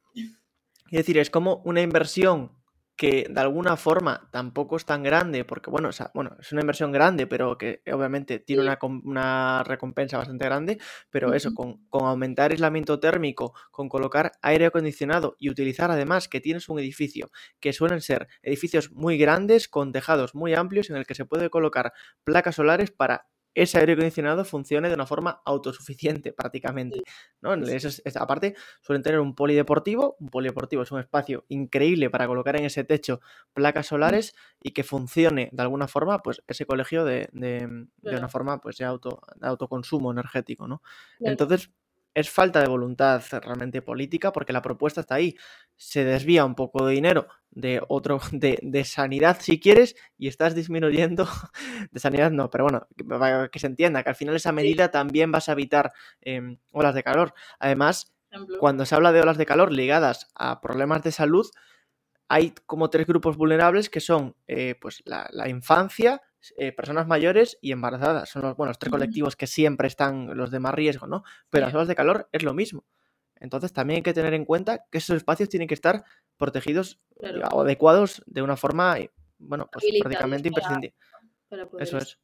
es decir, es como una inversión que de alguna forma tampoco es tan grande, porque bueno, bueno es una inversión grande, pero que obviamente tiene una, recompensa bastante grande, pero eso, con, con, aumentar aislamiento térmico, con colocar aire acondicionado y utilizar además que tienes un edificio, que suelen ser edificios muy grandes, con tejados muy amplios, en el que se puede colocar placas solares para ese aire acondicionado funcione de una forma autosuficiente prácticamente. ¿no? aparte, suelen tener un polideportivo. Un polideportivo es un espacio increíble para colocar en ese techo placas solares y que funcione de alguna forma pues, ese colegio de, una forma pues, de, auto, de autoconsumo energético. ¿no? Entonces, es falta de voluntad realmente política porque la propuesta está ahí. Se desvía un poco de dinero de otro, de, sanidad si quieres, y estás disminuyendo, de sanidad no, pero bueno, que, que se entienda que al final esa medida también vas a evitar em, olas de calor. Además, cuando se habla de olas de calor ligadas a problemas de salud, hay como tres grupos vulnerables que son eh, pues la, la infancia, eh, personas mayores y embarazadas. Son los, bueno, tres colectivos que siempre están los de más riesgo, ¿no? Pero las olas de calor es lo mismo. Entonces también hay que tener en cuenta que esos espacios tienen que estar protegidos o adecuados de una forma, eh, bueno, pues prácticamente imprescindible. Eso es.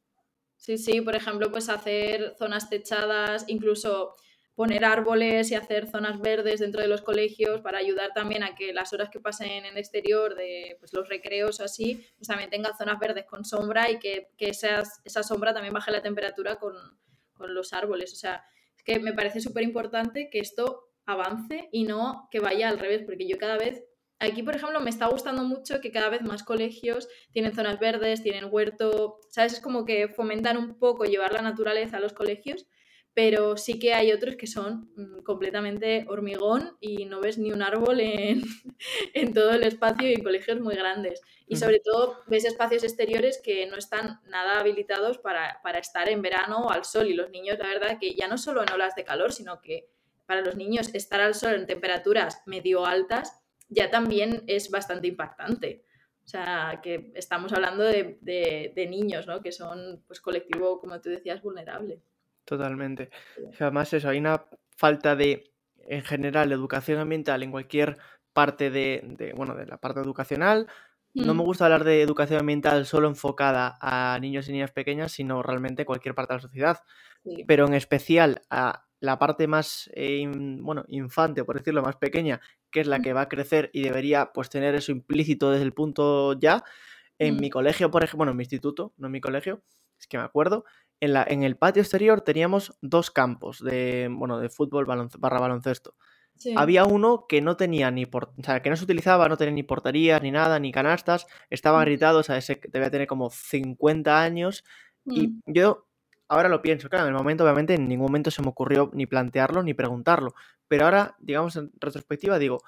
Sí, sí, por ejemplo, pues hacer zonas techadas, incluso poner árboles y hacer zonas verdes dentro de los colegios para ayudar también a que las horas que pasen en el exterior de pues, los recreos o así, pues también tengan zonas verdes con sombra y que, que esa sombra también baje la temperatura con, con los árboles. O sea, es que me parece súper importante que esto avance y no que vaya al revés, porque yo cada vez Aquí, por ejemplo, me está gustando mucho que cada vez más colegios tienen zonas verdes, tienen huerto, ¿sabes? Es como que fomentan un poco llevar la naturaleza a los colegios, pero sí que hay otros que son mm, completamente hormigón y no ves ni un árbol en, todo el espacio y en colegios muy grandes. Y sobre todo ves espacios exteriores que no están nada habilitados para, estar en verano al sol y los niños, la verdad, que ya no solo en olas de calor, sino que para los niños estar al sol en temperaturas medio altas ya también es bastante impactante. O sea, que estamos hablando de, niños, ¿no? Que son, pues, colectivo, como tú decías, vulnerable. Totalmente. Además, eso, hay una falta de, en general, educación ambiental en cualquier parte de, bueno, de la parte educacional. No me mm. gusta hablar de educación ambiental solo enfocada a niños y niñas pequeñas, sino realmente cualquier parte de la sociedad. Pero en especial a la parte más, eh, bueno, infante, por decirlo, más pequeña, que es la que va a crecer y debería pues tener eso implícito desde el punto ya. En mi colegio, por ejemplo, bueno, en mi instituto, no en mi colegio, es que me acuerdo, en, la, en el patio exterior teníamos dos campos de, bueno, de fútbol barra baloncesto. Había uno que no tenía ni por, o sea, que no se utilizaba, no tenía ni porterías, ni nada, ni canastas, estaba gritado, o sea, ese debía tener como 50 años. Y mm. yo ahora lo pienso, claro, en el momento obviamente en ningún momento se me ocurrió ni plantearlo ni preguntarlo, pero ahora, digamos, en retrospectiva digo,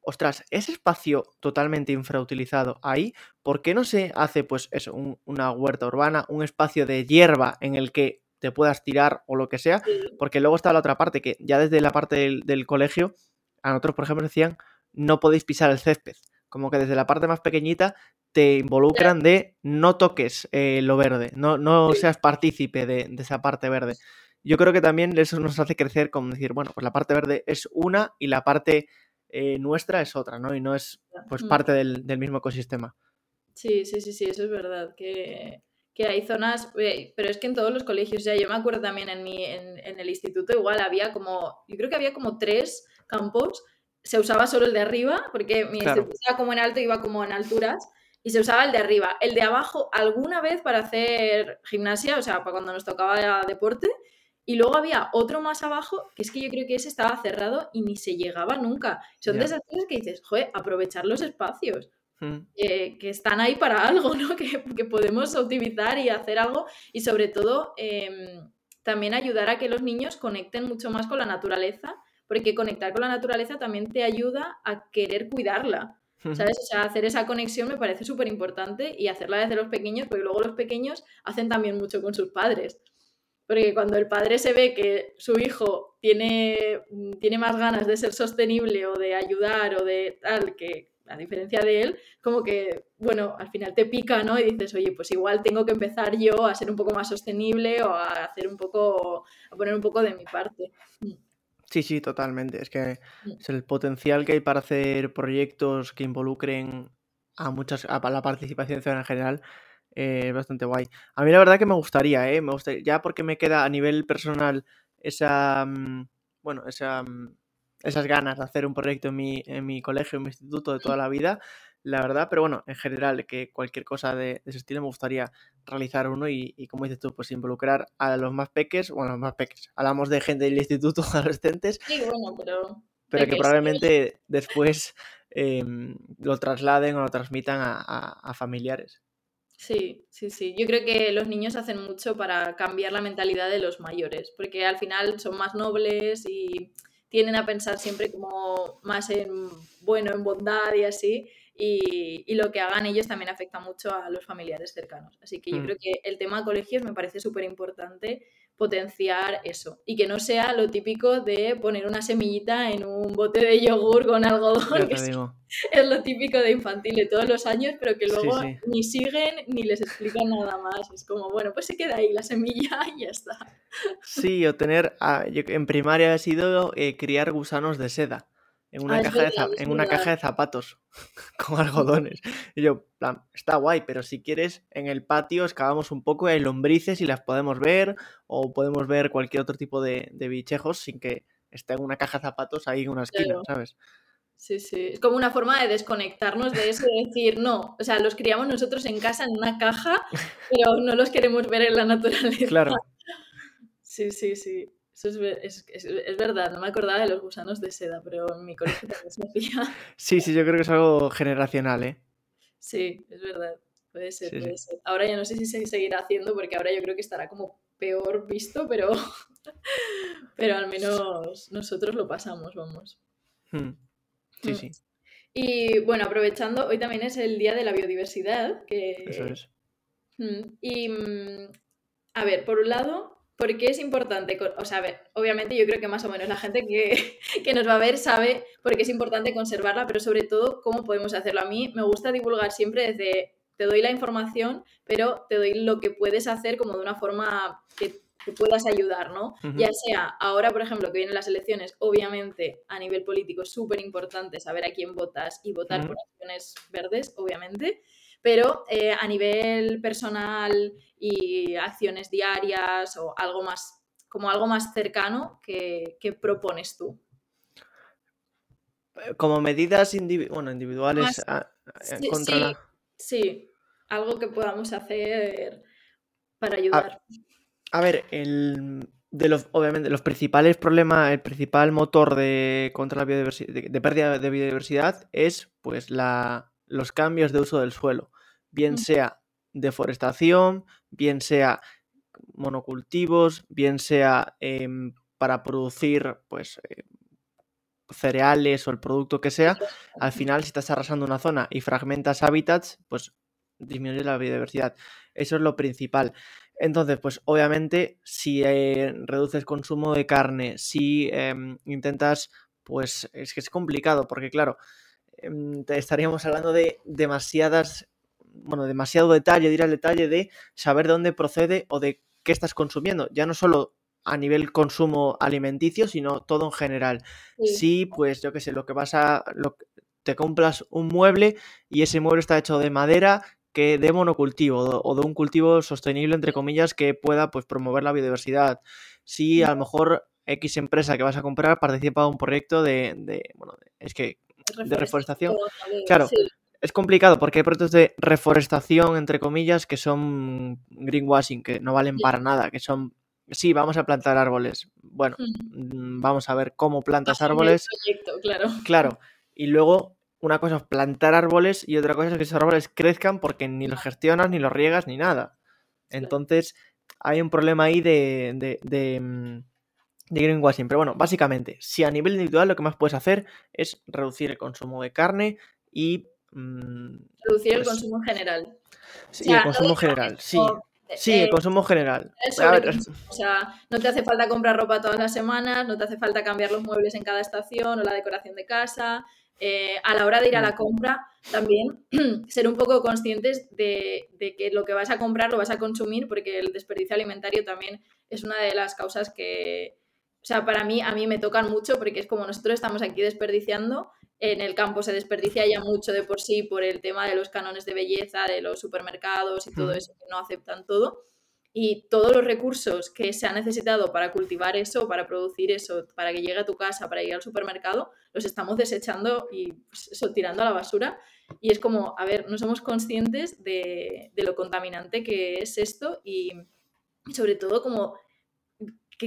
ostras, ese espacio totalmente infrautilizado ahí, ¿por qué no se hace pues eso, una huerta urbana, un espacio de hierba en el que te puedas tirar o lo que sea? Porque luego está la otra parte, que ya desde la parte del, del colegio, a nosotros, por ejemplo, decían, no podéis pisar el césped. Como que desde la parte más pequeñita te involucran de no toques eh, lo verde, no, no seas partícipe de, esa parte verde. Yo creo que también eso nos hace crecer como decir, bueno, pues la parte verde es una y la parte eh, nuestra es otra, ¿no? Y no es pues parte del, mismo ecosistema. Sí, sí, sí, sí, eso es verdad, que, hay zonas, pero es que en todos los colegios, ya yo me acuerdo también en, mi, en, el instituto igual había como, yo creo que había como tres campos, se usaba solo el de arriba, porque mi instituto estaba como en alto, iba como en alturas, y se usaba el de arriba. El de abajo alguna vez para hacer gimnasia, o sea, para cuando nos tocaba deporte. Y luego había otro más abajo, que es que yo creo que ese estaba cerrado y ni se llegaba nunca. Son de esas cosas que dices, joder, aprovechar los espacios. Hmm. que están ahí para algo, ¿no? Que, que, podemos utilizar y hacer algo. Y sobre todo, em, también ayudar a que los niños conecten mucho más con la naturaleza, porque conectar con la naturaleza también te ayuda a querer cuidarla. ¿Sabes? O sea, hacer esa conexión me parece súper importante y hacerla desde los pequeños, porque luego los pequeños hacen también mucho con sus padres. Porque cuando el padre se ve que su hijo tiene, mm, tiene más ganas de ser sostenible o de ayudar o de tal, que a diferencia de él, como que, bueno, al final te pica, ¿no? Y dices, oye, pues igual tengo que empezar yo a ser un poco más sostenible o a hacer un poco, a poner un poco de mi parte. Sí, sí, totalmente. Es que mm. es el potencial que hay para hacer proyectos que involucren a muchas, a la participación ciudadana en general, eh, es bastante guay. A mí la verdad que me gustaría, ¿eh? Me gustaría, ya porque me queda a nivel personal esa, mm, bueno, esa, mm, esas ganas de hacer un proyecto en mi, en mi colegio, en mi instituto de toda la vida, la verdad, pero bueno, en general, que cualquier cosa de, ese estilo me gustaría realizar uno y, como dices tú, pues involucrar a los más peques, bueno, a los más peques, hablamos de gente del instituto, adolescentes, sí, bueno, pero... pero que probablemente después em, lo trasladen o lo transmitan a, familiares. Sí, sí, sí. Yo creo que los niños hacen mucho para cambiar la mentalidad de los mayores, porque al final son más nobles y tienden a pensar siempre como más en bueno, en bondad y así y, lo que hagan ellos también afecta mucho a los familiares cercanos. Así que yo mm. creo que el tema colegios me parece súper importante potenciar eso y que no sea lo típico de poner una semillita en un bote de yogur con algodón, que es, lo típico de infantil de todos los años, pero que luego ni siguen ni les explican nada más. Es como, bueno, pues se queda ahí la semilla y ya está. Sí, o tener, ah, en primaria ha sido eh, criar gusanos de seda en una, ah, caja, de en una caja de zapatos con algodones. Y yo, plan, está guay, pero si quieres, en el patio excavamos un poco y hay lombrices y las podemos ver, o podemos ver cualquier otro tipo de, bichejos sin que esté en una caja de zapatos ahí en una esquina, ¿sabes? Sí, sí. Es como una forma de desconectarnos de eso, de decir, no, o sea, los criamos nosotros en casa en una caja, pero no los queremos ver en la naturaleza. Claro. Sí, sí, sí. Eso es, es, verdad, no me acordaba de los gusanos de seda, pero en mi colegio también se hacía. Sí, sí, yo creo que es algo generacional, ¿eh? Sí, es verdad. Puede ser, puede ser. Ahora ya no sé si se seguirá haciendo porque ahora yo creo que estará como peor visto, pero, pero al menos nosotros lo pasamos, vamos. Hmm. Sí, mm. sí. Y bueno, aprovechando, hoy también es el Día de la Biodiversidad. Que... Eso es. Mm, y mm, a ver, por un lado, ¿por qué es importante? O sea, a ver, obviamente yo creo que más o menos la gente que, que, nos va a ver sabe por qué es importante conservarla, pero sobre todo cómo podemos hacerlo. A mí me gusta divulgar siempre desde te doy la información, pero te doy lo que puedes hacer como de una forma que te puedas ayudar, ¿no? Ya sea ahora, por ejemplo, que vienen las elecciones, obviamente a nivel político es súper importante saber a quién votas y votar por acciones verdes, obviamente, pero eh, a nivel personal y acciones diarias o algo más, como algo más cercano, que, propones tú? Eh, como medidas individuales contra la... Sí, algo que podamos hacer para ayudar. A, ver, el, de los, obviamente, los principales problemas, el principal motor de contra la biodiversidad, de, pérdida de biodiversidad es pues la, los cambios de uso del suelo, bien sea deforestación, bien sea monocultivos, bien sea em, para producir pues eh, cereales o el producto que sea, al final si estás arrasando una zona y fragmentas hábitats, pues disminuye la biodiversidad. Eso es lo principal. Entonces, pues obviamente si eh, reduces consumo de carne, si em, intentas, pues es que es complicado, porque claro, em, te estaríamos hablando de demasiadas, bueno, demasiado detalle, ir al detalle de saber de dónde procede o de qué estás consumiendo. Ya no solo a nivel consumo alimenticio, sino todo en general. Sí, pues yo qué sé, lo que vas a... Lo, te compras un mueble y ese mueble está hecho de madera que de monocultivo o de un cultivo sostenible, entre comillas, que pueda pues, promover la biodiversidad. Si a lo mejor X empresa que vas a comprar participa en un proyecto de, de bueno, es que de reforestación. Claro, es complicado porque hay proyectos de reforestación, entre comillas, que son greenwashing, que no valen para nada, que son sí, vamos a plantar árboles. Bueno, mm, vamos a ver cómo plantas árboles. claro. Claro. Y luego, una cosa es plantar árboles y otra cosa es que esos árboles crezcan porque ni los gestionas, ni los riegas, ni nada. Entonces, hay un problema ahí de, de, de, mm, de greenwashing. Pero bueno, básicamente, si a nivel individual lo que más puedes hacer es reducir el consumo de carne y... Mm, reducir el pues consumo en general. Sí, el consumo general, sí. Sí, el consumo general. o sea, no te hace falta comprar ropa todas las semanas, no te hace falta cambiar los muebles en cada estación o la decoración de casa. Eh, a la hora de ir a la mm. compra, también ser un poco conscientes de, que lo que vas a comprar lo vas a consumir, porque el desperdicio alimentario también es una de las causas que, o sea, para mí, a mí me tocan mucho, porque es como nosotros estamos aquí desperdiciando en el campo se desperdicia ya mucho de por sí por el tema de los cánones de belleza, de los supermercados y todo eso, que no aceptan todo. Y todos los recursos que se han necesitado para cultivar eso, para producir eso, para que llegue a tu casa, para ir al supermercado, los estamos desechando y pues, eso, tirando a la basura. Y es como, a ver, no somos conscientes de, de lo contaminante que es esto y sobre todo como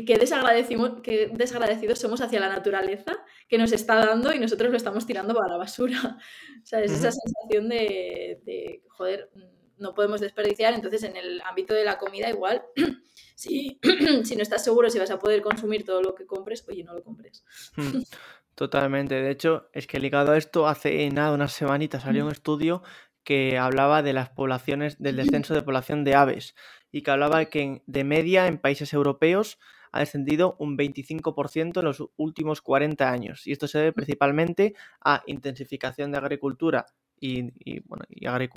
que, desagradecidos somos hacia la naturaleza que nos está dando y nosotros lo estamos tirando para la basura. O sea, es esa sensación de, joder, no podemos desperdiciar. Entonces, en el ámbito de la comida, igual, si, si no estás seguro si vas a poder consumir todo lo que compres, oye, no lo compres. Hmm, totalmente. De hecho, es que ligado a esto, hace nada, unas semanitas salió un estudio que hablaba de las poblaciones, del descenso de población de aves y que hablaba que de media en países europeos ha descendido un 25% en los últimos 40 años. Y esto se debe principalmente a intensificación de agricultura y, bueno,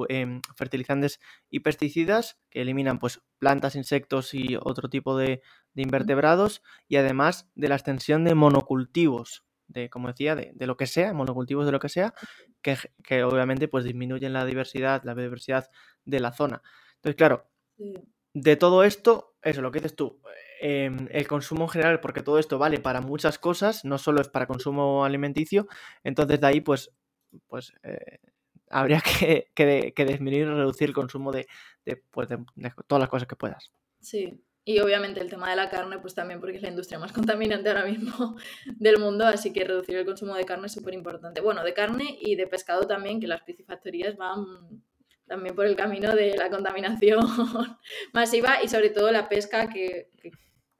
em, fertilizantes y pesticidas que eliminan pues, plantas, insectos y otro tipo de, invertebrados y además de la extensión de monocultivos de, como decía, de, lo que sea, monocultivos de lo que sea, que, obviamente pues disminuyen la diversidad, la biodiversidad de la zona. Entonces, claro, de todo esto, eso, lo que dices tú, Em, el consumo en general, porque todo esto vale para muchas cosas, no solo es para consumo alimenticio, entonces de ahí pues, pues eh, habría que, que, disminuir reducir el consumo pues, de, de, todas las cosas que puedas. Sí, y obviamente el tema de la carne, pues también porque es la industria más contaminante ahora mismo del mundo, así que reducir el consumo de carne es súper importante. Bueno, de carne y de pescado también, que las piscifactorías van también por el camino de la contaminación masiva y sobre todo la pesca que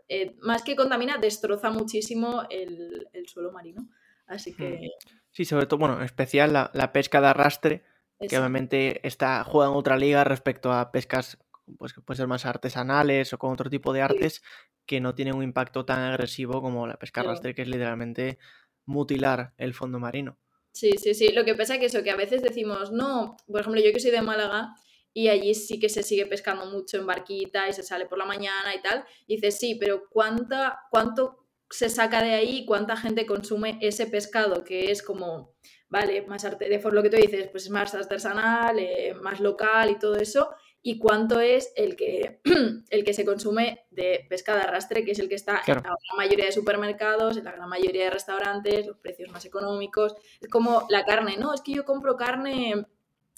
eh, más que contamina, destroza muchísimo el, suelo marino. Así que. Hmm. Sí, sobre todo, bueno, en especial la, pesca de arrastre, que obviamente está, juega en otra liga respecto a pescas pues, que pueden ser más artesanales o con otro tipo de artes, que no tienen un impacto tan agresivo como la pesca Claro. rastrería, que es literalmente mutilar el fondo marino. Sí, sí, sí. Lo que pasa es que eso, que a veces decimos, no, por ejemplo, yo que soy de Málaga y allí sí que se sigue pescando mucho en barquita y se sale por la mañana y tal. Y dices, sí, pero ¿cuánta, ¿cuánto se saca de ahí? ¿Cuánta gente consume ese pescado que es como, vale, más arte, de por lo que tú dices, pues es más artesanal, eh, más local y todo eso? ¿Y cuánto es el que, el que se consume de pesca de arrastre, que es el que está Claro. en la gran mayoría de supermercados, en la gran mayoría de restaurantes, los precios más económicos? Es como la carne, no, es que yo compro carne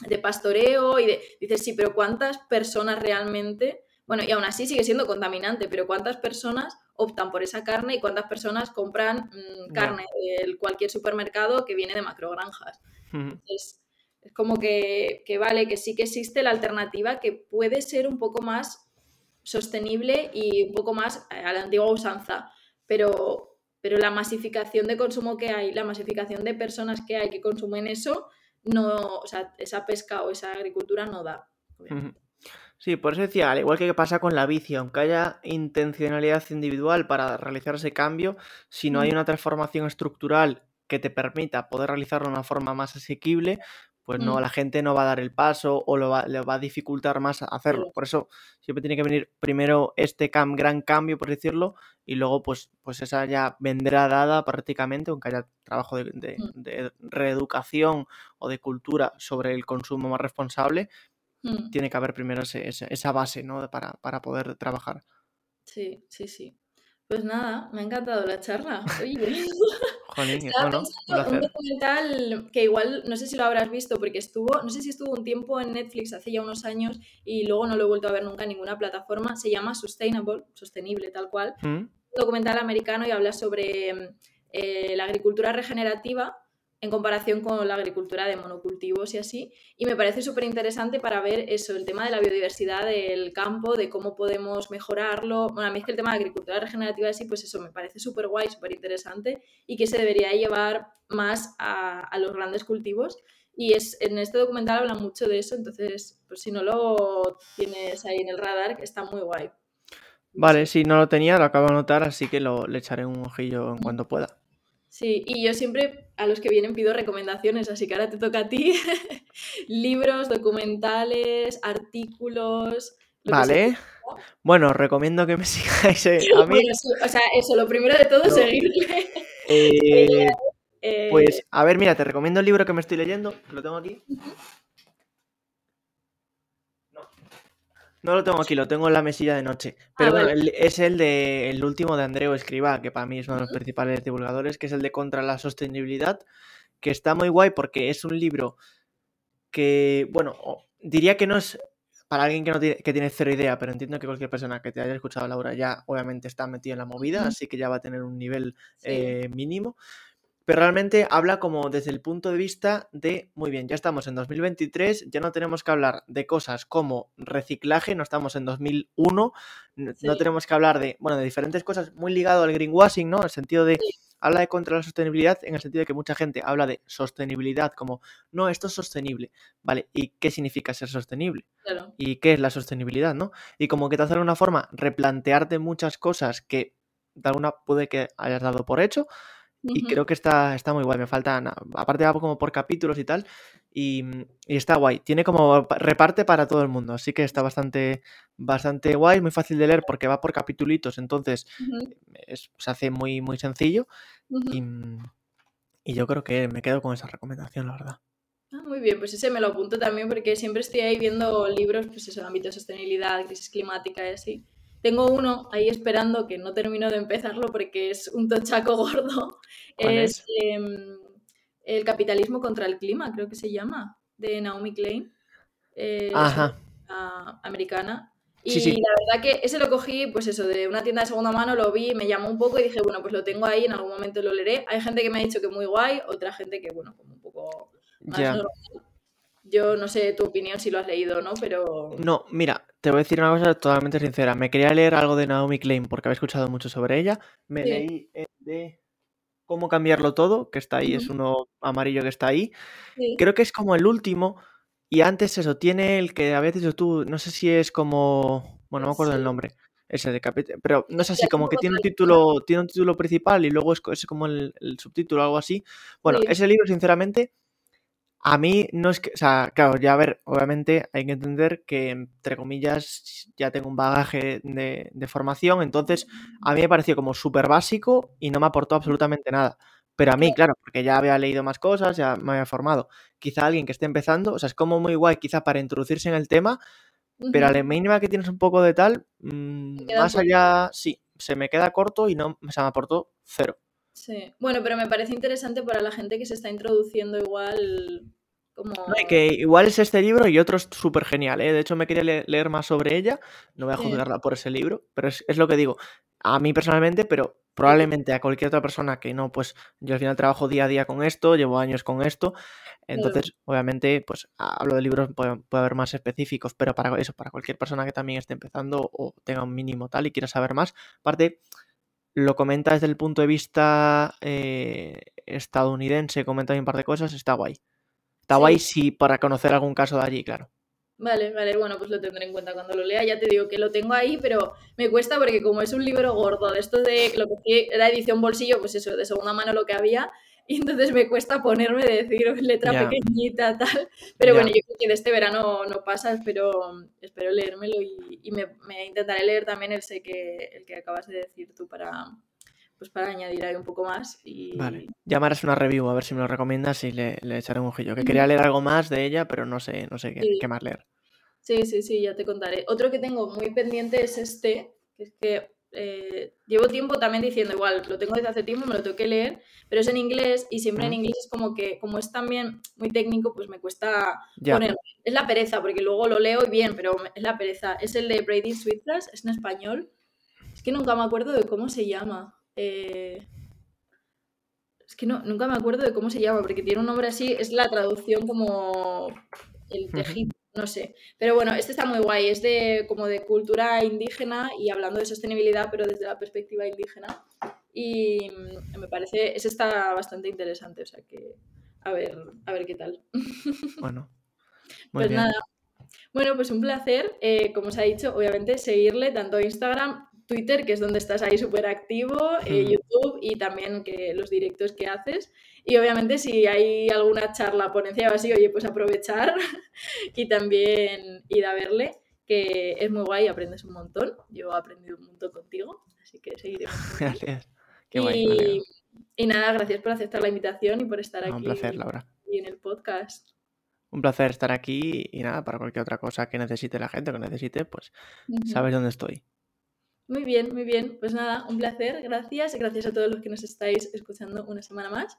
de pastoreo y de... Dices, sí, pero ¿cuántas personas realmente... Bueno, y aún así sigue siendo contaminante, pero ¿cuántas personas optan por esa carne y cuántas personas compran mm, carne de cualquier supermercado que viene de macrogranjas? Entonces, es como que, que vale, que sí que existe la alternativa que puede ser un poco más sostenible y un poco más a la antigua usanza, pero, pero la masificación de consumo que hay, la masificación de personas que hay que consumen eso, no, o sea, esa pesca o esa agricultura no da. obviamente. Sí, por eso decía, al igual que pasa con la bici, aunque haya intencionalidad individual para realizar ese cambio, si no hay una transformación estructural que te permita poder realizarlo de una forma más asequible, pues no, Mm. la gente no va a dar el paso o lo va, le va a dificultar más hacerlo. Por eso siempre tiene que venir primero este cam- gran cambio, por decirlo, y luego pues, pues esa ya vendrá dada prácticamente, aunque haya trabajo de, de- Mm. de reeducación o de cultura sobre el consumo más responsable, Mm. tiene que haber primero ese- ese- esa base, ¿no? Para, para poder trabajar. Sí, sí, sí. Pues nada, me ha encantado la charla. Oye. Jolín, Estaba pensando un documental que igual, no sé si lo habrás visto, porque estuvo, no sé si estuvo un tiempo en Netflix hace ya unos años y luego no lo he vuelto a ver nunca en ninguna plataforma. Se llama Sustainable, sostenible tal cual. ¿Mm? Un documental americano y habla sobre eh, la agricultura regenerativa en comparación con la agricultura de monocultivos y así. Y me parece súper interesante para ver eso, el tema de la biodiversidad del campo, de cómo podemos mejorarlo. Bueno, a mí es que el tema de agricultura regenerativa así, pues eso me parece súper guay, súper interesante y que se debería llevar más a, los grandes cultivos. Y es, en este documental hablan mucho de eso, entonces, pues si no lo tienes ahí en el radar, que está muy guay. Vale, si no lo tenía, lo acabo de anotar, así que lo, le echaré un ojillo en cuanto pueda. Sí, y yo siempre a los que vienen pido recomendaciones, así que ahora te toca a ti. Libros, documentales, artículos. Vale. Bueno, os recomiendo que me sigáis eh, a mí. Bueno, sí, o sea, eso, lo primero de todo, No. seguirle. Eh, Eh, pues, a ver, mira, te recomiendo el libro que me estoy leyendo. Lo tengo aquí. No lo tengo aquí, lo tengo en la mesilla de noche. Pero Ah, bueno, vale. el- es el de el último de Andreu Escribá, que para mí es uno de los principales divulgadores, que es el de Contra la Sostenibilidad, que está muy guay porque es un libro que, bueno, diría que no es para alguien que no tiene, que tiene cero idea, pero entiendo que cualquier persona que te haya escuchado Laura ya obviamente está metido en la movida, así que ya va a tener un nivel sí. eh, mínimo. Pero realmente habla como desde el punto de vista de, muy bien, ya estamos en 2023, ya no tenemos que hablar de cosas como reciclaje, no estamos en 2001, n- no Sí. tenemos que hablar de, bueno, de diferentes cosas muy ligado al greenwashing, ¿no? En el sentido de, Sí. habla de contra la sostenibilidad, en el sentido de que mucha gente habla de sostenibilidad como, no, esto es sostenible, ¿vale? ¿Y qué significa ser sostenible? Claro. ¿Y qué es la sostenibilidad, no? Y como que te hace de alguna forma replantearte muchas cosas que de alguna puede que hayas dado por hecho, y creo que está, está muy guay. Me faltan, aparte va como por capítulos y tal, y, y está guay. Tiene como pa- reparte para todo el mundo, así que está bastante, bastante guay, muy fácil de leer porque va por capitulitos, entonces es- se hace muy, muy sencillo. Y, y yo creo que me quedo con esa recomendación, la verdad. Ah, muy bien, pues ese me lo apunto también porque siempre estoy ahí viendo libros, pues eso, ámbito de sostenibilidad, crisis climática y así. Tengo uno ahí esperando que no termino de empezarlo porque es un tochaco gordo. ¿Cuál Es es? em, El capitalismo contra el clima, creo que se llama, de Naomi Klein. Eh, es Ajá, americana. Y sí, sí. la verdad que ese lo cogí, pues eso, de una tienda de segunda mano, lo vi, me llamó un poco y dije, bueno, pues lo tengo ahí, en algún momento lo leeré. Hay gente que me ha dicho que muy guay, otra gente que, bueno, como un poco más normal. Yo no sé tu opinión si lo has leído o no, pero No, mira, te voy a decir una cosa totalmente sincera. Me quería leer algo de Naomi Klein porque había escuchado mucho sobre ella. Me sí, leí el de Cómo cambiarlo todo, que está ahí, es uno amarillo que está ahí. sí, Creo que es como el último. Y antes eso, tiene el que a veces tú, no sé si es como, bueno, no me acuerdo sí, nombre. Ese de capítulo. Pero no es así, como que tiene un título, tiene un título principal y luego es, es como el, subtítulo o algo así. Bueno, ese libro, sinceramente, a mí no es que. O sea, claro, ya a ver, obviamente hay que entender que, entre comillas, ya tengo un bagaje de, de formación, entonces a mí me pareció como súper básico y no me aportó absolutamente nada. Pero a mí, claro, porque ya había leído más cosas, ya me había formado. Quizá alguien que esté empezando, o sea, es como muy guay, quizá para introducirse en el tema, pero a la mínima que tienes un poco de tal, mm, más allá, sí, se me queda corto y no se me aportó cero. Sí, bueno, pero me parece interesante para la gente que se está introduciendo igual como... que igual es este libro y otro es súper genial, ¿eh? De hecho me quería leer más sobre ella, no voy a juzgarla por ese libro, pero es, es, lo que digo, a mí personalmente, pero probablemente a cualquier otra persona que no, pues yo al final trabajo día a día con esto, llevo años con esto, entonces obviamente pues hablo de libros, puede, haber más específicos, pero para eso, para cualquier persona que también esté empezando o tenga un mínimo tal y quiera saber más, aparte lo comenta desde el punto de vista eh, estadounidense, comenta un par de cosas, está guay. Está guay si para conocer algún caso de allí, claro. Vale, vale, bueno, pues lo tendré en cuenta cuando lo lea. Ya te digo que lo tengo ahí, pero me cuesta porque como es un libro gordo, de esto de lo que era edición bolsillo, pues eso, de segunda mano lo que había, y entonces me cuesta ponerme de decir letra pequeñita, tal. Pero bueno, yo creo que de este verano no pasa, espero, espero leérmelo y, me, intentaré leer también el, sé que, el que acabas de decir tú para, pues para añadir ahí un poco más. Y... Vale, llamarás una review a ver si me lo recomiendas y le, echaré un ojillo. Que quería leer algo más de ella, pero no sé, no sé qué, más leer. Sí, sí, sí, ya te contaré. Otro que tengo muy pendiente es este, que es que eh, llevo tiempo también diciendo, igual, lo tengo desde hace tiempo, me lo tengo que leer, pero es en inglés y siempre en inglés es como que, como es también muy técnico, pues me cuesta poner. Es la pereza, porque luego lo leo y bien, pero es la pereza. Es el de Brady Sweetgrass, es en español. Es que nunca me acuerdo de cómo se llama. Eh, es que no, nunca me acuerdo de cómo se llama, porque tiene un nombre así, es la traducción como el tejido, no sé. Pero bueno, este está muy guay, es de como de cultura indígena y hablando de sostenibilidad, pero desde la perspectiva indígena. Y me parece, ese está bastante interesante, o sea que a ver, a ver qué tal. Bueno. pues nada. Bueno, pues un placer, eh, como os ha dicho, obviamente seguirle tanto a Instagram Twitter, que es donde estás ahí súper activo, eh, mm. YouTube y también que los directos que haces. Y obviamente si hay alguna charla, ponencia o así, oye, pues aprovechar y también ir a verle, que es muy guay, aprendes un montón. Yo he aprendido un montón contigo, así que seguiremos. Gracias. Qué guay, y, nada, gracias por aceptar la invitación y por estar aquí. Un placer, Laura. Y en el podcast. Un placer estar aquí y nada, para cualquier otra cosa que necesite la gente, que necesite, pues sabes dónde estoy. Muy bien, muy bien. Pues nada, un placer, gracias. Gracias a todos los que nos estáis escuchando una semana más